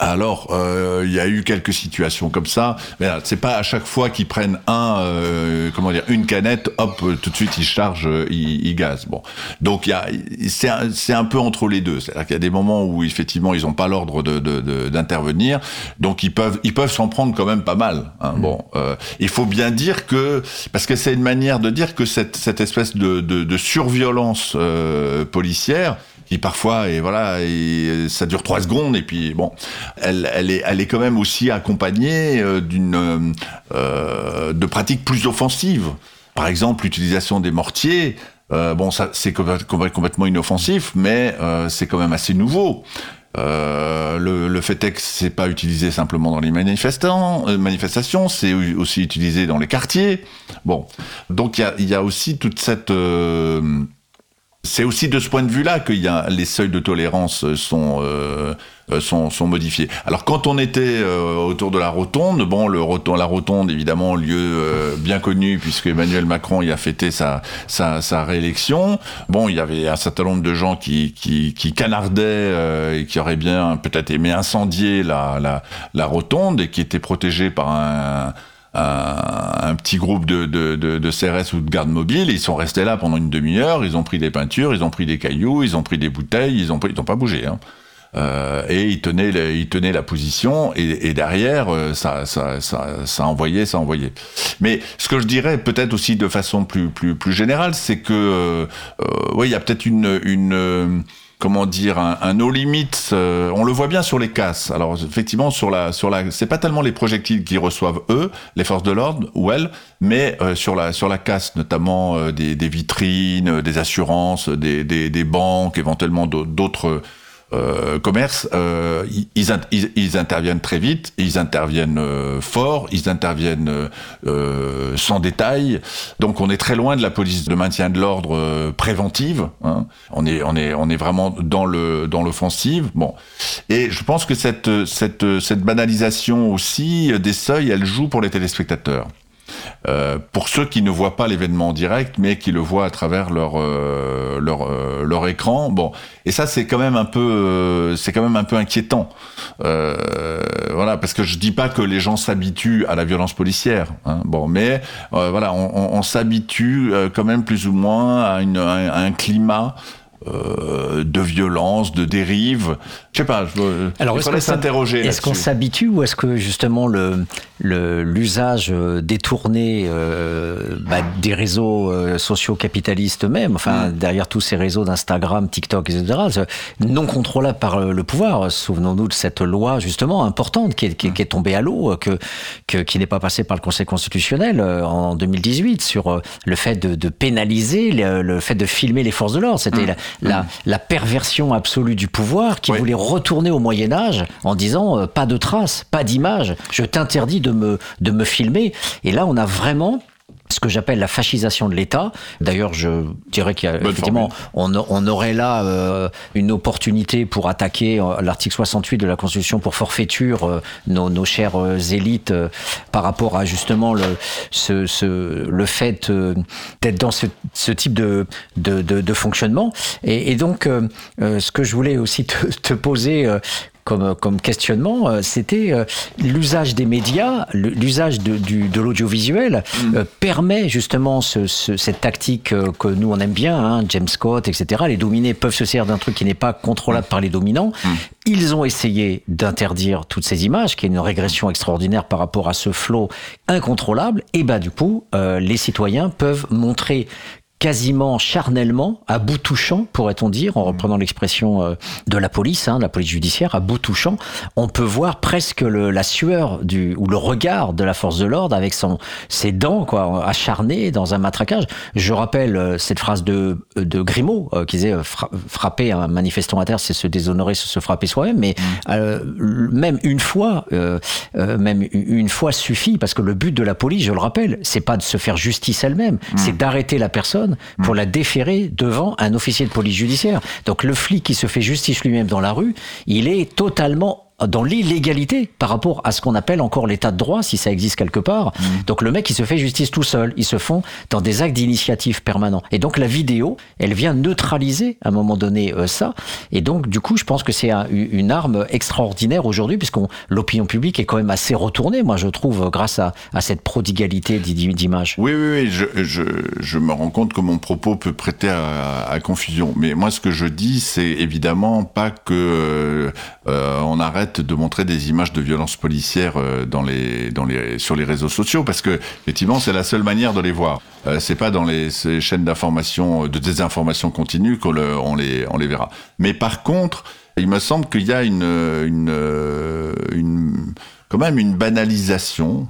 Alors, euh, il y a eu quelques situations comme ça, mais là, c'est pas à chaque fois qu'ils prennent un, euh, comment dire, une canette, hop, tout de suite ils chargent, euh, ils, ils gazent. Bon, donc il y a, c'est un, c'est un peu entre les deux. C'est-à-dire qu'il y a des moments où effectivement ils n'ont pas l'ordre de, de, de- d'intervenir, donc ils peuvent, ils peuvent s'en prendre quand même pas mal. Hein. Bon, euh, il faut bien dire que, parce que c'est une manière de dire que cette, cette espèce de, de, de surviolence euh, policière qui parfois et voilà et ça dure trois secondes et puis bon elle, elle est elle est quand même aussi accompagnée euh, d'une euh, euh, de pratiques plus offensives par exemple l'utilisation des mortiers euh, bon ça c'est complè- complè- complètement inoffensif mais euh, c'est quand même assez nouveau euh, le, le fait est que c'est pas utilisé simplement dans les manifestants, euh, manifestations, c'est aussi utilisé dans les quartiers. Bon, donc il y a, y a aussi toute cette euh, c'est aussi de ce point de vue-là que y a, les seuils de tolérance sont, euh, sont, sont, modifiés. Alors quand on était euh, autour de la rotonde, bon, le la rotonde évidemment lieu euh, bien connu puisque Emmanuel Macron y a fêté sa, sa, sa, réélection. Bon, il y avait un certain nombre de gens qui, qui, qui canardaient et qui auraient bien peut-être aimé incendier la, la, la rotonde et qui étaient protégés par un un, petit groupe de, CRS ou de gardes mobiles. Ils sont restés là pendant une demi-heure. Ils ont pris des peintures, ils ont pris des cailloux, ils ont pris des bouteilles. Ils ont, ils n'ont pas bougé. Hein. Euh, et ils tenaient, ils tenaient la position. Et, derrière, euh, ça, ça, ça, envoyait, ça envoyait. Mais ce que je dirais, peut-être aussi de façon plus, plus, plus générale, c'est que, euh, oui, il y a peut-être une comment dire un, un no limit euh, on le voit bien sur les casses. Alors effectivement sur la sur la c'est pas tellement les projectiles qui reçoivent eux les forces de l'ordre ou elles mais euh, sur la sur la casse notamment euh, des, vitrines des assurances des, des, des banques éventuellement d'autres euh, commerce, euh, ils, ils, ils, interviennent très vite, ils interviennent euh, fort, ils interviennent euh, euh, sans détail. Donc on est très loin de la police de maintien de l'ordre euh, préventive. Hein. On est on est on est vraiment dans le dans l'offensive. Bon, et je pense que cette cette cette banalisation aussi des seuils, elle joue pour les téléspectateurs. Euh, pour ceux qui ne voient pas l'événement en direct, mais qui le voient à travers leur euh, euh, leur écran. Bon, et ça c'est quand même un peu c'est quand même un peu inquiétant. voilà, parce que je dis pas que les gens s'habituent à la violence policière. Hein, bon, mais voilà, on s'habitue quand même plus ou moins à, une, à un climat euh, de violence, de dérive. Je sais pas. Je, Alors, est-ce s'interroger. Est-ce qu'on s'habitue ou est-ce que justement le l'usage euh, détourné euh, bah, des réseaux euh, sociaux capitalistes eux-mêmes, enfin mm. derrière tous ces réseaux d'Instagram, TikTok, etc., non contrôlables par le pouvoir. Souvenons-nous de cette loi justement importante qui est, qui, qui est tombée à l'eau, que, que, qui n'est pas passée par le Conseil constitutionnel en 2018 sur le fait de, de pénaliser le, le, fait de filmer les forces de l'ordre. C'était mm la, la, perversion absolue du pouvoir qui voulait retourner au Moyen Âge en disant euh, pas de traces, pas d'image, je t'interdis de me, de me filmer. Et là, on a vraiment ce que j'appelle la fascisation de l'État. D'ailleurs, je dirais qu'effectivement, on, on, aurait là euh, une opportunité pour attaquer euh, l'article 68 de la Constitution pour forfaiture euh, nos, nos chères euh, élites euh, par rapport à justement le, ce, ce, le fait d'être dans ce, ce, type de, de, de, de fonctionnement. Et, et donc, ce que je voulais aussi te, te poser comme, comme questionnement, euh, c'était euh, l'usage des médias, l'usage de, l'audiovisuel mm. euh, permet justement ce, ce, cette tactique que nous on aime bien, hein, James Scott, etc. Les dominés peuvent se servir d'un truc qui n'est pas contrôlable mm. par les dominants. Mm. Ils ont essayé d'interdire toutes ces images, qui est une régression extraordinaire par rapport à ce flot incontrôlable. Et bah du coup, euh, les citoyens peuvent montrer quasiment charnellement, à bout touchant, pourrait-on dire, en reprenant l'expression euh, de la police, hein, la police judiciaire, à bout touchant, on peut voir presque le, la sueur du, ou le regard de la force de l'ordre avec son, ses dents quoi, acharnées dans un matraquage. Je rappelle euh, cette phrase de, de Grimaud euh, qui disait frapper un manifestant à terre, c'est se déshonorer, c'est se frapper soi-même, mais mmh. euh, même une fois, euh, même une fois suffit, parce que le but de la police, je le rappelle, c'est pas de se faire justice elle-même, mmh. c'est d'arrêter la personne pour la déférer devant un officier de police judiciaire. Donc le flic qui se fait justice lui-même dans la rue, il est totalement dans l'illégalité par rapport à ce qu'on appelle encore l'état de droit, si ça existe quelque part. Mmh. Donc le mec, il se fait justice tout seul. Ils se font dans des actes d'initiative permanents. Et donc la vidéo, elle vient neutraliser à un moment donné euh, ça. Et donc du coup, je pense que c'est un, une arme extraordinaire aujourd'hui, puisque l'opinion publique est quand même assez retournée, moi je trouve, grâce à, à cette prodigalité d'images. Oui, oui, oui. Je, je, je, me rends compte que mon propos peut prêter à, à confusion. Mais moi, ce que je dis, c'est évidemment pas que euh, on arrête de montrer des images de violences policières euh, dans les, dans les, sur les réseaux sociaux, parce que effectivement, c'est la seule manière de les voir. Euh, c'est pas dans les chaînes d'information, euh, de désinformation continue qu'on le, on les, on les verra. Mais par contre, il me semble qu'il y a une, une, une, quand même une banalisation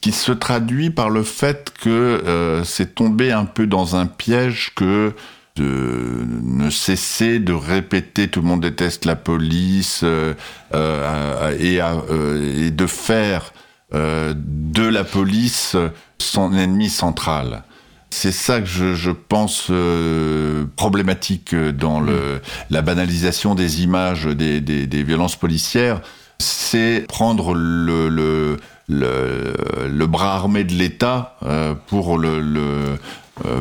qui se traduit par le fait que euh, c'est tombé un peu dans un piège que de ne cesser de répéter tout le monde déteste la police euh, euh, et, euh, et, de faire de la police son ennemi central. C'est ça que je, je pense problématique dans le, la banalisation des images des, des, des violences policières. C'est prendre le, le, le, le, bras armé de l'État pour le, le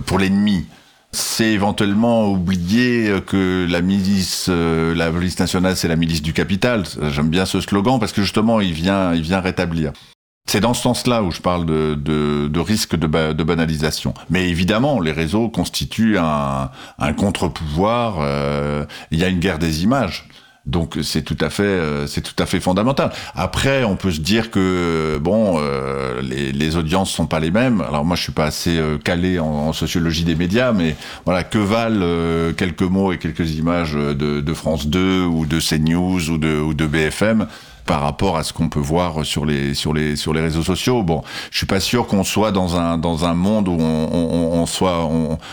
pour l'ennemi c'est éventuellement oublier que la milice, euh, la police nationale, c'est la milice du capital. J'aime bien ce slogan parce que justement, il vient, il vient rétablir. C'est dans ce sens-là où je parle de, de, de risque de, ba de, banalisation. Mais évidemment, les réseaux constituent un, un contre-pouvoir. Euh, il y a une guerre des images. Donc c'est tout à fait euh, c'est tout à fait fondamental. Après on peut se dire que bon euh, les, les audiences sont pas les mêmes. Alors moi je suis pas assez euh, calé en, sociologie des médias, mais voilà que valent euh, quelques mots et quelques images de, de, France 2 ou de CNews ou de, ou de BFM par rapport à ce qu'on peut voir sur les sur les sur les réseaux sociaux. Bon, je suis pas sûr qu'on soit dans un dans un monde où on, soit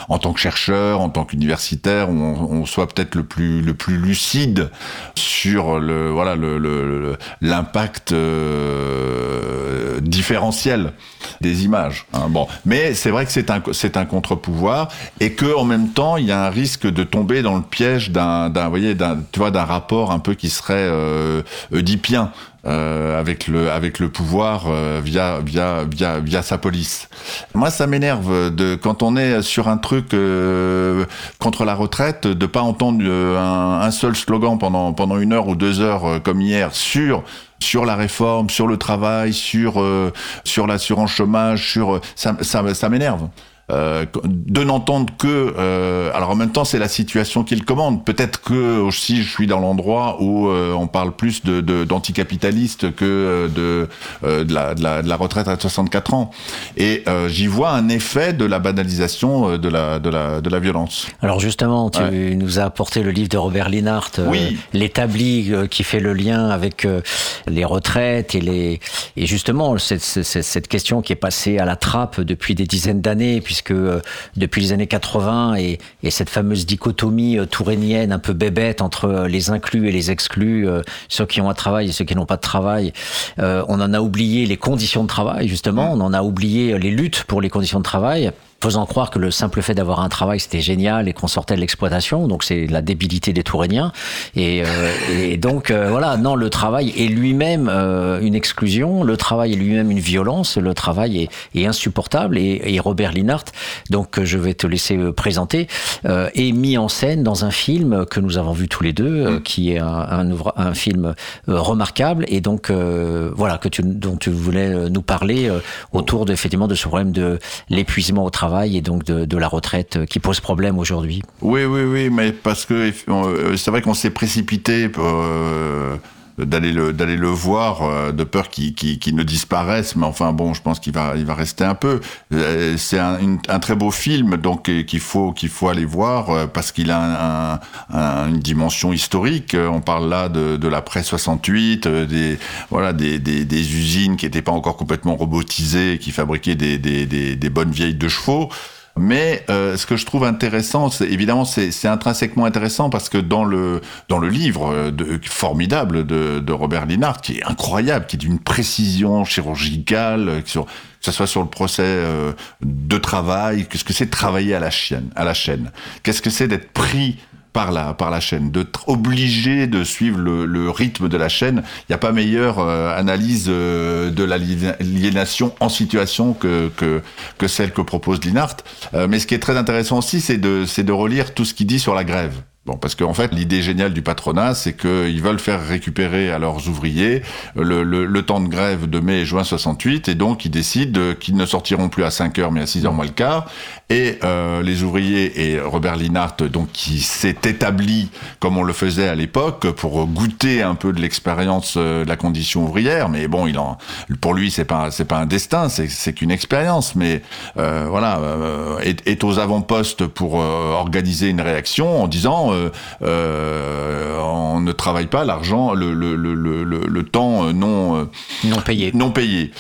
en tant que chercheur, en tant qu'universitaire, on, on soit peut-être le plus le plus lucide sur le voilà le l'impact euh, différentiel des images. Hein. Bon, mais c'est vrai que c'est un c'est un contre-pouvoir et que en même temps il y a un risque de tomber dans le piège d'un d'un voyez d'un tu vois d'un rapport un peu qui serait euh, oedipien euh, avec le avec le pouvoir euh, via via via via sa police. Moi, ça m'énerve de quand on est sur un truc euh, contre la retraite, de pas entendre un, seul slogan pendant pendant une heure ou deux heures comme hier sur sur la réforme, sur le travail, sur sur l'assurance chômage, sur ça m'énerve. Euh, de n'entendre que euh, alors en même temps c'est la situation qui le commande peut-être que aussi je suis dans l'endroit où euh, on parle plus de d'anticapitaliste que de, de, la, de, la, de, la, retraite à 64 ans et j'y vois un effet de la banalisation de la de la de la violence alors justement tu ouais. nous as apporté le livre de Robert Linhart oui. l'établi qui fait le lien avec les retraites et les et justement cette, cette, cette question qui est passée à la trappe depuis des dizaines d'années puisque euh, depuis les années 80 et, et cette fameuse dichotomie euh, tourénienne un peu bébête entre euh, les inclus et les exclus, euh, ceux qui ont un travail et ceux qui n'ont pas de travail, euh, on en a oublié les conditions de travail justement, on en a oublié les luttes pour les conditions de travail faisant croire que le simple fait d'avoir un travail c'était génial et qu'on sortait de l'exploitation. Donc c'est la débilité des Touréniens et, euh, et donc euh, voilà. Non le travail est lui-même euh, une exclusion. Le travail est lui-même une violence. Le travail est, est insupportable. Et, et, Robert Linhart donc je vais te laisser présenter euh, est mis en scène dans un film que nous avons vu tous les deux mmh. qui est un, un, un film remarquable. Et donc voilà que tu dont tu voulais nous parler autour de effectivement de ce problème de l'épuisement au travail et donc de, la retraite qui pose problème aujourd'hui? Oui, oui, oui, mais parce que c'est vrai qu'on s'est précipité euh, d'aller le d'aller le voir euh, de peur qu'il qu qu ne disparaisse mais enfin bon je pense qu'il va il va rester un peu. Euh, c'est un, un, très beau film donc euh, qu'il faut qu'il faut aller voir parce qu'il a un, un, une dimension historique. On parle là de, de l'après 68 des voilà des, des, des usines qui n'étaient pas encore complètement robotisées qui fabriquaient des, des, des bonnes vieilles de chevaux mais euh, ce que je trouve intéressant, c'est évidemment c'est intrinsèquement intéressant parce que dans le dans le livre euh, de, formidable de, de Robert Linhart, qui est incroyable, qui est d'une précision chirurgicale, euh, que ce soit sur le procès euh, de travail, qu'est-ce que c'est travailler à la chaîne, à la chaîne, qu'est-ce que c'est d'être pris par la, par la chaîne, d'être obligé de suivre le, le, rythme de la chaîne. Il n'y a pas meilleure euh, analyse euh, de l'aliénation en situation que, que, que, celle que propose Linhart. Euh, mais ce qui est très intéressant aussi, c'est de, de relire tout ce qu'il dit sur la grève. Bon, parce qu'en en fait, l'idée géniale du patronat, c'est qu'ils veulent faire récupérer à leurs ouvriers le, le, le, temps de grève de mai et juin 68, et donc ils décident qu'ils ne sortiront plus à 5 heures, mais à 6 heures moins le quart. Et euh, les ouvriers et Robert Linhart, donc qui s'est établi comme on le faisait à l'époque pour goûter un peu de l'expérience euh, de la condition ouvrière, mais bon, il en, pour lui, c'est pas c'est pas un destin, c'est qu'une expérience, mais euh, voilà, euh, est, est, aux avant-postes pour euh, organiser une réaction en disant euh, euh, on ne travaille pas l'argent, le, le, le, le, le temps non non payé. Non payé.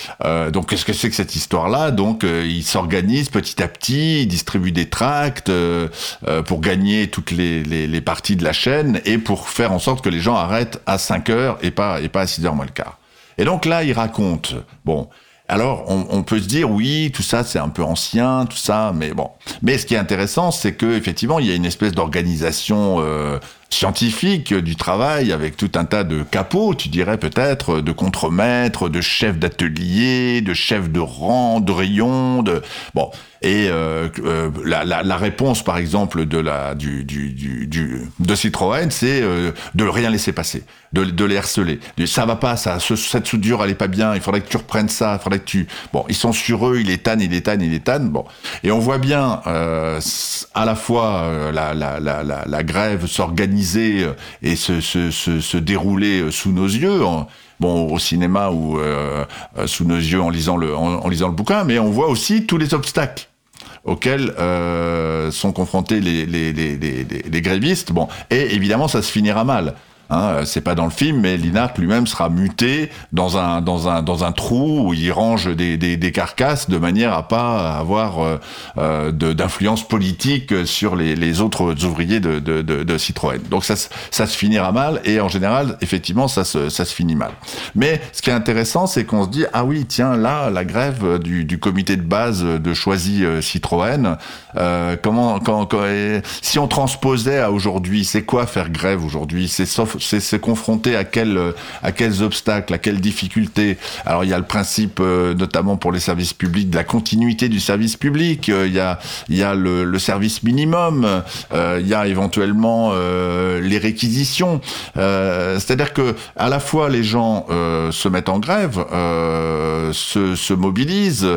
donc qu'est-ce que c'est que cette histoire-là? Donc il s'organise petit à petit, il distribue des tracts pour gagner toutes les, les, les, parties de la chaîne et pour faire en sorte que les gens arrêtent à 5 heures et pas et pas à 6 heures moins le quart. Et donc là, il raconte bon Alors, on, peut se dire, oui, tout ça, c'est un peu ancien, tout ça, mais bon. Mais ce qui est intéressant, c'est que effectivement, il y a une espèce d'organisation euh, scientifique du travail avec tout un tas de capots, tu dirais peut-être, de contremaîtres, de chefs d'atelier, de chefs de rang, de rayon, de bon. Et euh, euh, la, réponse, par exemple, de la du, du, du, de Citroën, c'est euh, de rien laisser passer, de, de les harceler. Ça va pas, ça, cette soudure, elle est pas bien. Il faudrait que tu reprennes ça. Il faudrait que tu. Bon, ils sont sur eux, ils les ils les ils les. Bon, et on voit bien euh, à la fois euh, la, la, la, la, grève s'organiser et se, dérouler sous nos yeux bon, au cinéma ou euh, sous nos yeux en lisant le en, lisant le bouquin, mais on voit aussi tous les obstacles auxquels euh, sont confrontés les, les, grévistes. Bon, et évidemment, ça se finira mal. Hein, c'est pas dans le film, mais Linard lui-même sera muté dans un dans un dans un trou où il range des, des, carcasses de manière à pas avoir euh, euh d'influence politique sur les, les autres ouvriers de, de, Citroën. Donc ça ça se finira mal et en général effectivement ça se ça se finit mal. Mais ce qui est intéressant, c'est qu'on se dit ah oui tiens là la grève du, du comité de base de choisi euh, Citroën. Euh, comment quand, quand, si on transposait à aujourd'hui, c'est quoi faire grève aujourd'hui? C'est sauf c'est se confronter à quels à quels obstacles, à quelles difficultés. Alors il y a le principe, euh, notamment pour les services publics, de la continuité du service public. Euh, il y a il y a le, service minimum. Euh, il y a éventuellement les réquisitions. C'est-à-dire que à la fois les gens se mettent en grève, se, se mobilisent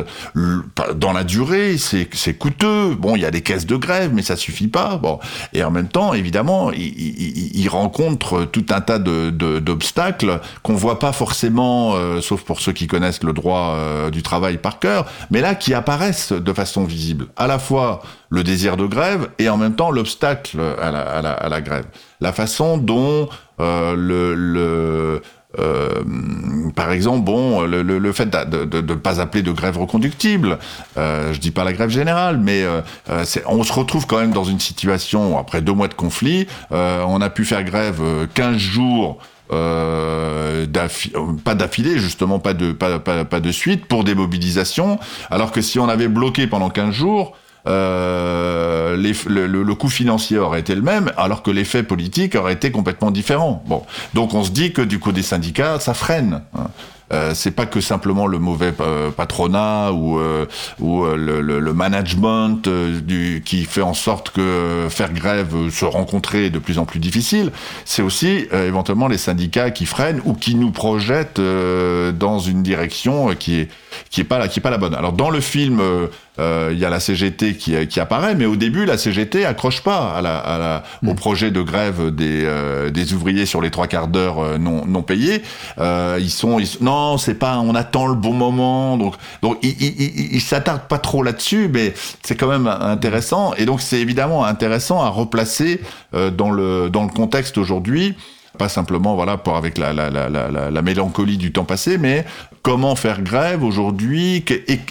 dans la durée. C'est coûteux. Bon, il y a des caisses de grève, mais ça suffit pas. Bon, et en même temps, évidemment, ils rencontrent tout un tas d'obstacles de, qu'on voit pas forcément, euh, sauf pour ceux qui connaissent le droit euh, du travail par cœur, mais là qui apparaissent de façon visible. À la fois le désir de grève et en même temps l'obstacle à la, grève. La façon dont euh, le euh, par exemple, bon, le, fait de ne pas appeler de grève reconductible, euh, je dis pas la grève générale, mais euh, euh on se retrouve quand même dans une situation, après deux mois de conflit, on a pu faire grève 15 jours pas d'affilée, justement pas de, pas, de suite, pour des mobilisations, alors que si on avait bloqué pendant 15 jours, euh, les, le, le, coût financier aurait été le même, alors que l'effet politique aurait été complètement différent. Bon, donc on se dit que du coup des syndicats, ça freine. Hein. Euh, c'est pas que simplement le mauvais euh, patronat ou, euh, ou euh, le, le, le, management du, qui fait en sorte que faire grève, se rencontrer est de plus en plus difficile. C'est aussi éventuellement les syndicats qui freinent ou qui nous projettent dans une direction qui est qui est pas la qui est pas la bonne. Alors dans le film euh, il y a la CGT qui, qui, apparaît, mais au début, la CGT accroche pas à la, à la, au mm. projet de grève des, euh, des ouvriers sur les trois quarts d'heure euh, non, non payés. Euh, ils sont, ils, non, c'est pas, on attend le bon moment, donc, donc ils, ils, ils s'attardent pas trop là-dessus, mais c'est quand même intéressant. Et donc c'est évidemment intéressant à replacer dans le dans le contexte aujourd'hui pas simplement voilà pour avec la, la, la, la mélancolie du temps passé, mais comment faire grève aujourd'hui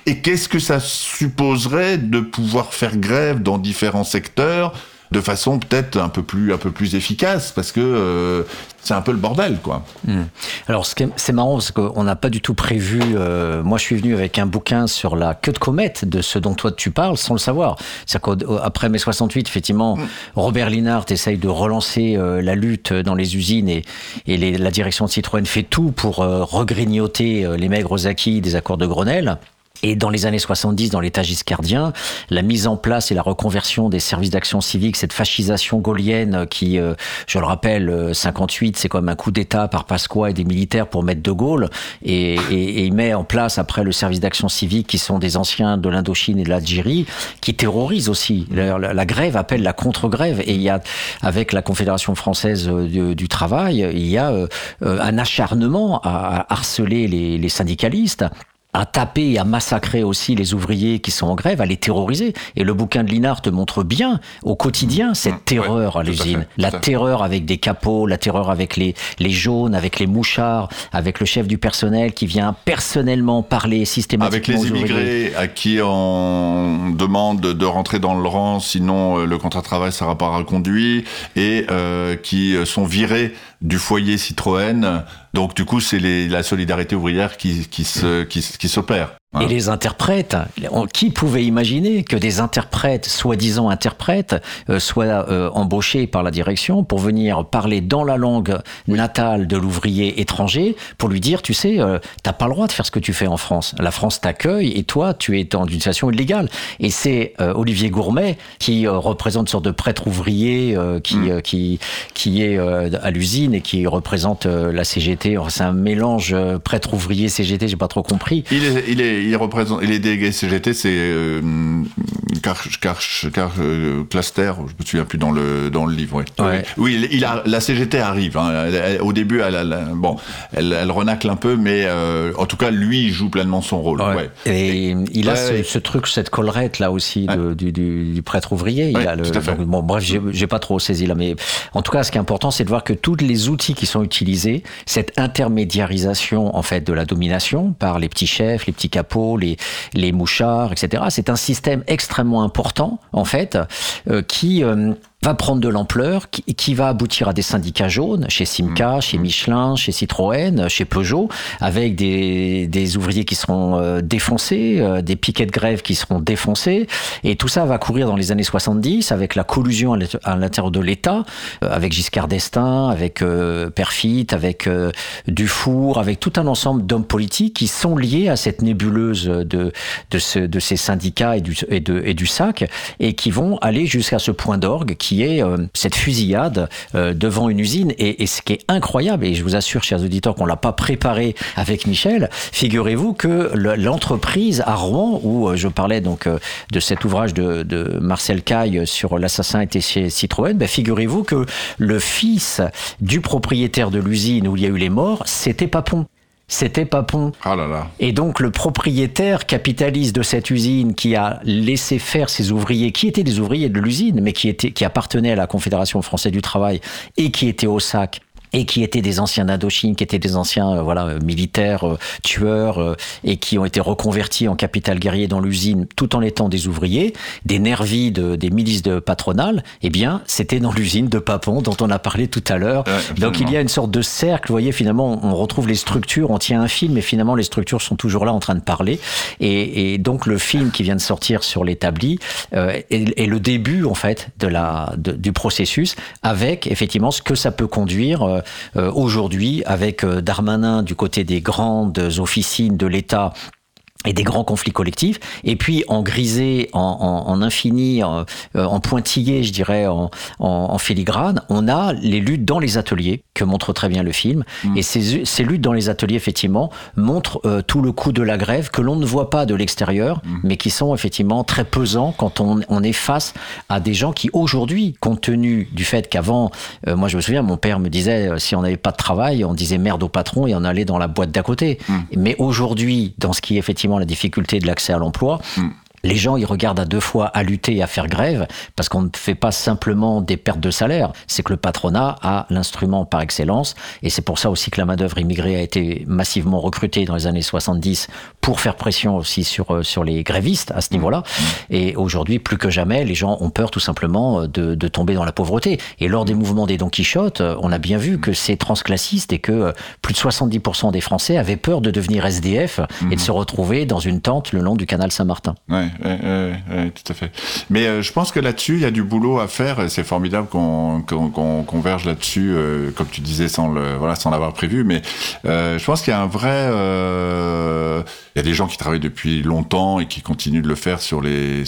et, qu'est-ce que ça supposerait de pouvoir faire grève dans différents secteurs? De façon peut-être un peu plus un peu plus efficace parce que euh, c'est un peu le bordel quoi. Mmh. Alors c'est marrant parce qu'on n'a pas du tout prévu. Euh, moi je suis venu avec un bouquin sur la queue de comète de ce dont toi tu parles sans le savoir. C'est qu'après mai 68 effectivement mmh. Robert Linhart essaye de relancer euh, la lutte dans les usines et, et les, la direction de Citroën fait tout pour euh, regrignoter euh, les maigres acquis des accords de Grenelle. Et dans les années 70, dans l'État giscardien, la mise en place et la reconversion des services d'action civique, cette fascisation gaulienne qui, euh, je le rappelle, 58, euh, c'est comme un coup d'État par Pasqua et des militaires pour mettre De Gaulle, et, et, et il met en place après le service d'action civique qui sont des anciens de l'Indochine et de l'Algérie, qui terrorisent aussi. La, grève appelle la contre-grève, et il y a, avec la Confédération française euh, du, travail, il y a euh, un acharnement à harceler les, les syndicalistes à taper et à massacrer aussi les ouvriers qui sont en grève, à les terroriser. Et le bouquin de Linard te montre bien au quotidien cette mmh, terreur ouais, à l'usine. La terreur avec des capots, la terreur avec les, les jaunes, avec les mouchards, avec le chef du personnel qui vient personnellement parler systématiquement Avec les immigrés à qui on demande de rentrer dans le rang, sinon euh, le contrat de travail sera pas reconduit, et euh, qui sont virés du foyer Citroën. Donc du coup, c'est la solidarité ouvrière qui, s'opère. Et les interprètes, qui pouvait imaginer que des interprètes, soi-disant interprètes, euh, soient euh, embauchés par la direction pour venir parler dans la langue natale de l'ouvrier étranger pour lui dire, tu sais, euh, t'as pas le droit de faire ce que tu fais en France. La France t'accueille et toi, tu es dans une situation illégale. Et c'est Olivier Gourmet qui représente une sorte de prêtre ouvrier qui, mm. qui, qui est à l'usine et qui représente la CGT. C'est un mélange prêtre ouvrier CGT, j'ai pas trop compris. Il est, il est il représente, il est délégué CGT, c'est euh, euh, Cluster, je me souviens plus dans le dans le livre. Oui, il, a, la CGT arrive. Hein. au début, elle, bon, elle, renacle un peu, mais euh, en tout cas, lui, il joue pleinement son rôle. Et, il a ce, truc, cette collerette là aussi du, du, prêtre ouvrier. Il a le, bon, bref, j'ai pas trop saisi là, mais en tout cas, ce qui est important, c'est de voir que tous les outils qui sont utilisés, cette intermédiarisation en fait de la domination par les petits chefs, les petits capots, les, les mouchards, etc. C'est un système extrêmement important en fait euh, qui euh, va prendre de l'ampleur, qui, qui, va aboutir à des syndicats jaunes chez Simca, mmh. chez Michelin, chez Citroën, chez Peugeot, avec des, des ouvriers qui seront euh, défoncés, euh, des piquets de grève qui seront défoncés, et tout ça va courir dans les années 70 avec la collusion à l'intérieur de l'État, euh, avec Giscard d'Estaing, avec Perfit, avec Dufour, avec tout un ensemble d'hommes politiques qui sont liés à cette nébuleuse de, de, ce, de ces syndicats et du, et, de, et du SAC, et qui vont aller jusqu'à ce point d'orgue qui euh, cette fusillade euh, devant une usine. Et, ce qui est incroyable, et je vous assure, chers auditeurs, qu'on l'a pas préparé avec Michel, figurez-vous que l'entreprise à Rouen, où euh, je parlais donc de cet ouvrage de, Marcel Caille sur l'assassin était chez Citroën, ben figurez-vous que le fils du propriétaire de l'usine où il y a eu les morts, c'était Papon c'était Papon. Ah là là. Et donc le propriétaire capitaliste de cette usine qui a laissé faire ses ouvriers, qui étaient des ouvriers de l'usine, mais qui, étaient, qui appartenaient à la Confédération française du travail et qui étaient au sac, et qui étaient des anciens d'Indochine, qui étaient des anciens euh, voilà euh, militaires, euh, tueurs, et qui ont été reconvertis en capital guerrier dans l'usine, tout en étant des ouvriers, des nervis de, des milices de patronales, eh bien, c'était dans l'usine de Papon dont on a parlé tout à l'heure. Donc il y a une sorte de cercle, vous voyez, finalement, on retrouve les structures, on tient un film, mais finalement, les structures sont toujours là en train de parler. Et, et donc le film qui vient de sortir sur l'établi euh, est, est, le début, en fait, de la, de, du processus, avec effectivement ce que ça peut conduire euh, aujourd'hui avec euh, Darmanin du côté des grandes officines de l'État et des grands conflits collectifs, et puis en grisé, en, en, en infini, en, euh, en, pointillé, je dirais, en, en, filigrane, on a les luttes dans les ateliers, que montre très bien le film, mm. et ces, ces, luttes dans les ateliers, effectivement, montrent euh, tout le coup de la grève que l'on ne voit pas de l'extérieur, mm. mais qui sont effectivement très pesants quand on, on, est face à des gens qui, aujourd'hui, compte tenu du fait qu'avant, euh, moi je me souviens, mon père me disait, si on n'avait pas de travail, on disait merde au patron et on allait dans la boîte d'à côté. Mm. Mais aujourd'hui, dans ce qui est effectivement la difficulté de l'accès à l'emploi. Mm les gens ils regardent à deux fois à lutter et à faire grève parce qu'on ne fait pas simplement des pertes de salaire, c'est que le patronat a l'instrument par excellence et c'est pour ça aussi que la main-d'œuvre immigrée a été massivement recrutée dans les années 70 pour faire pression aussi sur, euh, sur les grévistes à ce niveau-là. Et aujourd'hui, plus que jamais, les gens ont peur tout simplement euh, de, de tomber dans la pauvreté. Et lors des mouvements des Don Quichotte, euh, on a bien vu que c'est transclassiste et que plus de 70% des Français avaient peur de devenir SDF et de se retrouver dans une tente le long du canal Saint-Martin. Ouais, tout à fait. Mais euh, je pense que là-dessus, il y a du boulot à faire. C'est formidable qu'on converge là-dessus, euh, comme tu disais, sans le voilà, sans l'avoir prévu. Mais euh, je pense qu'il y a un vrai, il y a des gens qui travaillent depuis longtemps et qui continuent de le faire sur les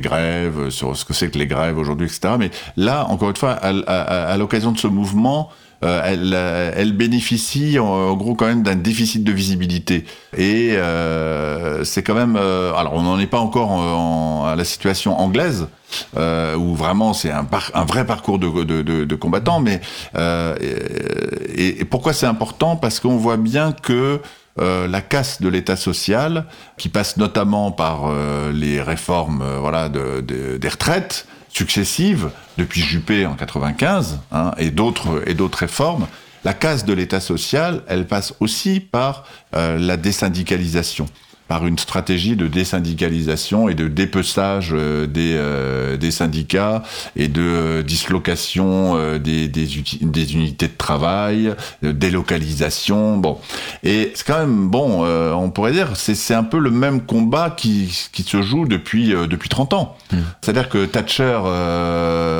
grèves, sur ce que c'est que les grèves aujourd'hui, etc. Mais là, encore une fois, à l'occasion de ce mouvement. Euh, elle, euh, elle, bénéficie en, gros quand même d'un déficit de visibilité. Et euh, c'est quand même... alors on n'en est pas encore en, à la situation anglaise, où vraiment c'est un, vrai parcours de, de, combattants. Mais et, pourquoi c'est important? Parce qu'on voit bien que la casse de l'État social, qui passe notamment par les réformes voilà de, des retraites, successives depuis Juppé en 95 hein, et d'autres et réformes. La casse de l'État social, elle passe aussi par euh, la désyndicalisation. Par une stratégie de désyndicalisation et de dépeçage euh, des, euh, des syndicats et de euh, dislocation des, des, des, unités de travail, de délocalisation. Bon, et c'est quand même bon. on pourrait dire c'est un peu le même combat qui, qui se joue depuis depuis 30 ans. Mmh. C'est-à-dire que Thatcher,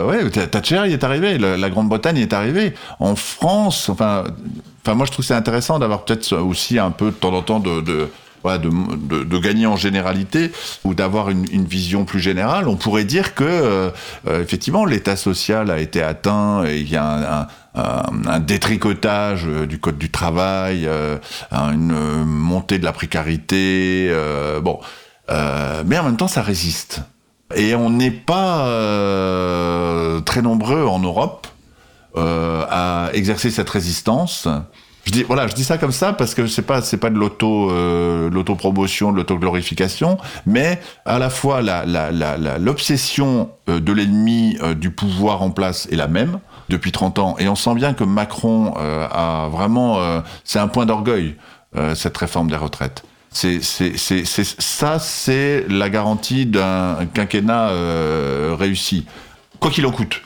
ouais, Thatcher il est arrivé, la, la Grande-Bretagne est arrivée. En France, enfin, enfin moi je trouve c'est intéressant d'avoir peut-être aussi un peu de temps en temps de, de de, gagner en généralité ou d'avoir une, une, vision plus générale, on pourrait dire que euh, euh, effectivement l'État social a été atteint et il y a un, un, détricotage euh, du code du travail, une montée de la précarité, bon, mais en même temps ça résiste. Et on n'est pas très nombreux en Europe à exercer cette résistance. Je dis voilà, je dis ça comme ça parce que c'est pas c'est pas de l'auto euh, l'autopromotion, de l'autoglorification, mais à la fois la l'obsession la, euh, de l'ennemi euh, du pouvoir en place est la même depuis 30 ans et on sent bien que Macron euh, a vraiment c'est un point d'orgueil cette réforme des retraites. C'est c'est c'est ça c'est la garantie d'un quinquennat réussi quoi qu'il en coûte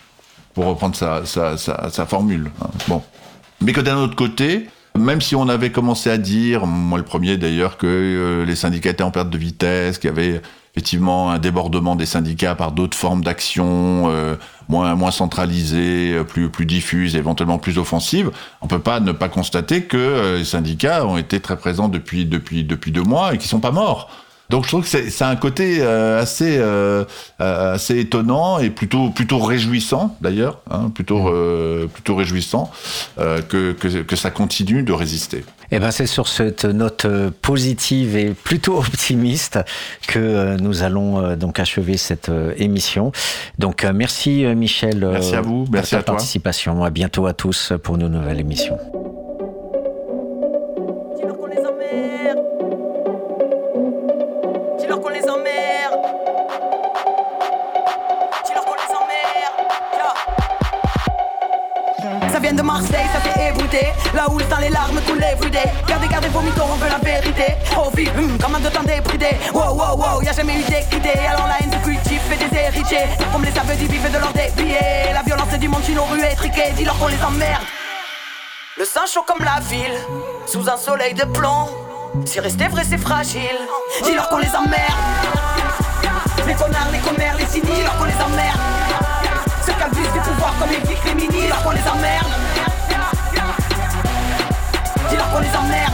pour reprendre sa sa, sa, sa formule. Hein. Bon. Mais que d'un autre côté, même si on avait commencé à dire, moi le premier d'ailleurs, que euh, les syndicats étaient en perte de vitesse, qu'il y avait effectivement un débordement des syndicats par d'autres formes d'action, euh, moins moins centralisées, euh, plus plus diffuses, éventuellement plus offensives, on peut pas ne pas constater que les syndicats ont été très présents depuis depuis depuis deux mois et qui sont pas morts. Donc je trouve que c'est un côté euh, assez euh, euh, assez étonnant et plutôt plutôt réjouissant d'ailleurs, hein, plutôt mmh. plutôt réjouissant que, que, que ça continue de résister. Eh ben c'est sur cette note positive et plutôt optimiste que nous allons donc achever cette émission. Donc merci Michel. Merci à vous, merci à ta participation. À bientôt à tous pour nos nouvelles émissions. Ébruté. La houle sans les larmes coulent everyday. Gardez, gardez vos mythos, on veut la vérité. Oh vie, hum, comment de temps débridé. Wow, wow, wow, y'a jamais eu d'équité. Alors la haine du cultif fait des héritiers. Comme les sables du vivent de leur billets. La violence du monde, nos rues étriquées. Dis-leur qu'on les emmerde. Le sang chaud comme la ville, sous un soleil de plomb. Si rester vrai, c'est fragile. Dis-leur qu'on les emmerde. Les connards, les commères, les cyniques, dis-leur qu'on les emmerde. Ceux qui abusent du pouvoir comme les victimes criminels, dis-leur qu'on les emmerde. Qu'on les emmerde.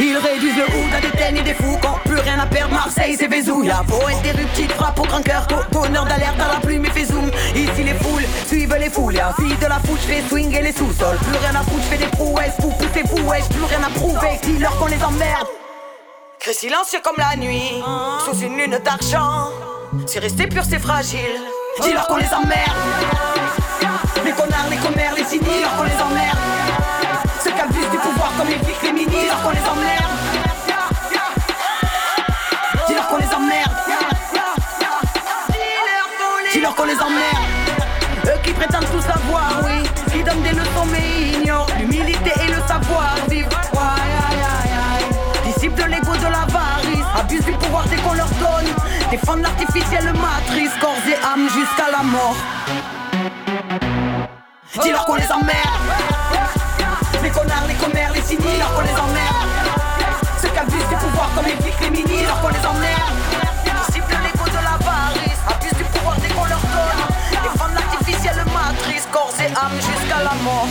Ils réduisent le hood à des et des fous Quand plus rien à perdre, Marseille c'est Vézou La des petites frappe au grand cœur. Donneur d'alerte à la plume et fait zoom. Ici les foules suivent les foules. La fille de la foule, fait swing et les sous-sols. Plus rien à foutre, j'fais des prouesses. Vous poussez vous, wesh, plus rien à prouver. Dis-leur qu'on les emmerde. Cri silencieux comme la nuit Sous une lune d'argent. Si rester pur c'est fragile. Dis-leur qu'on les emmerde. Les connards, les commères, les Dis-leur qu'on les emmerde. Dis-leur qu'on les emmerde. Dis-leur qu'on les emmerde. Eux qui prétendent tout savoir, oui. Qui donnent des leçons mais ignorent. L'humilité et le savoir-vivre Disciples de l'ego de l'avarice. Abusent du pouvoir dès qu'on leur donne. Défendent l'artificielle matrice. Corps et âme jusqu'à la mort. Dis-leur qu'on les emmerde connards, les commères, les cyniques Dis-leur qu'on les emmerde Ceux qui abusent du pouvoir comme les flics féminines Dis-leur qu'on les emmerde de l'ego de l'avarice Abusent du pouvoir dès qu'on leur donne. Défendent l'artificielle matrice Corps et âme jusqu'à la mort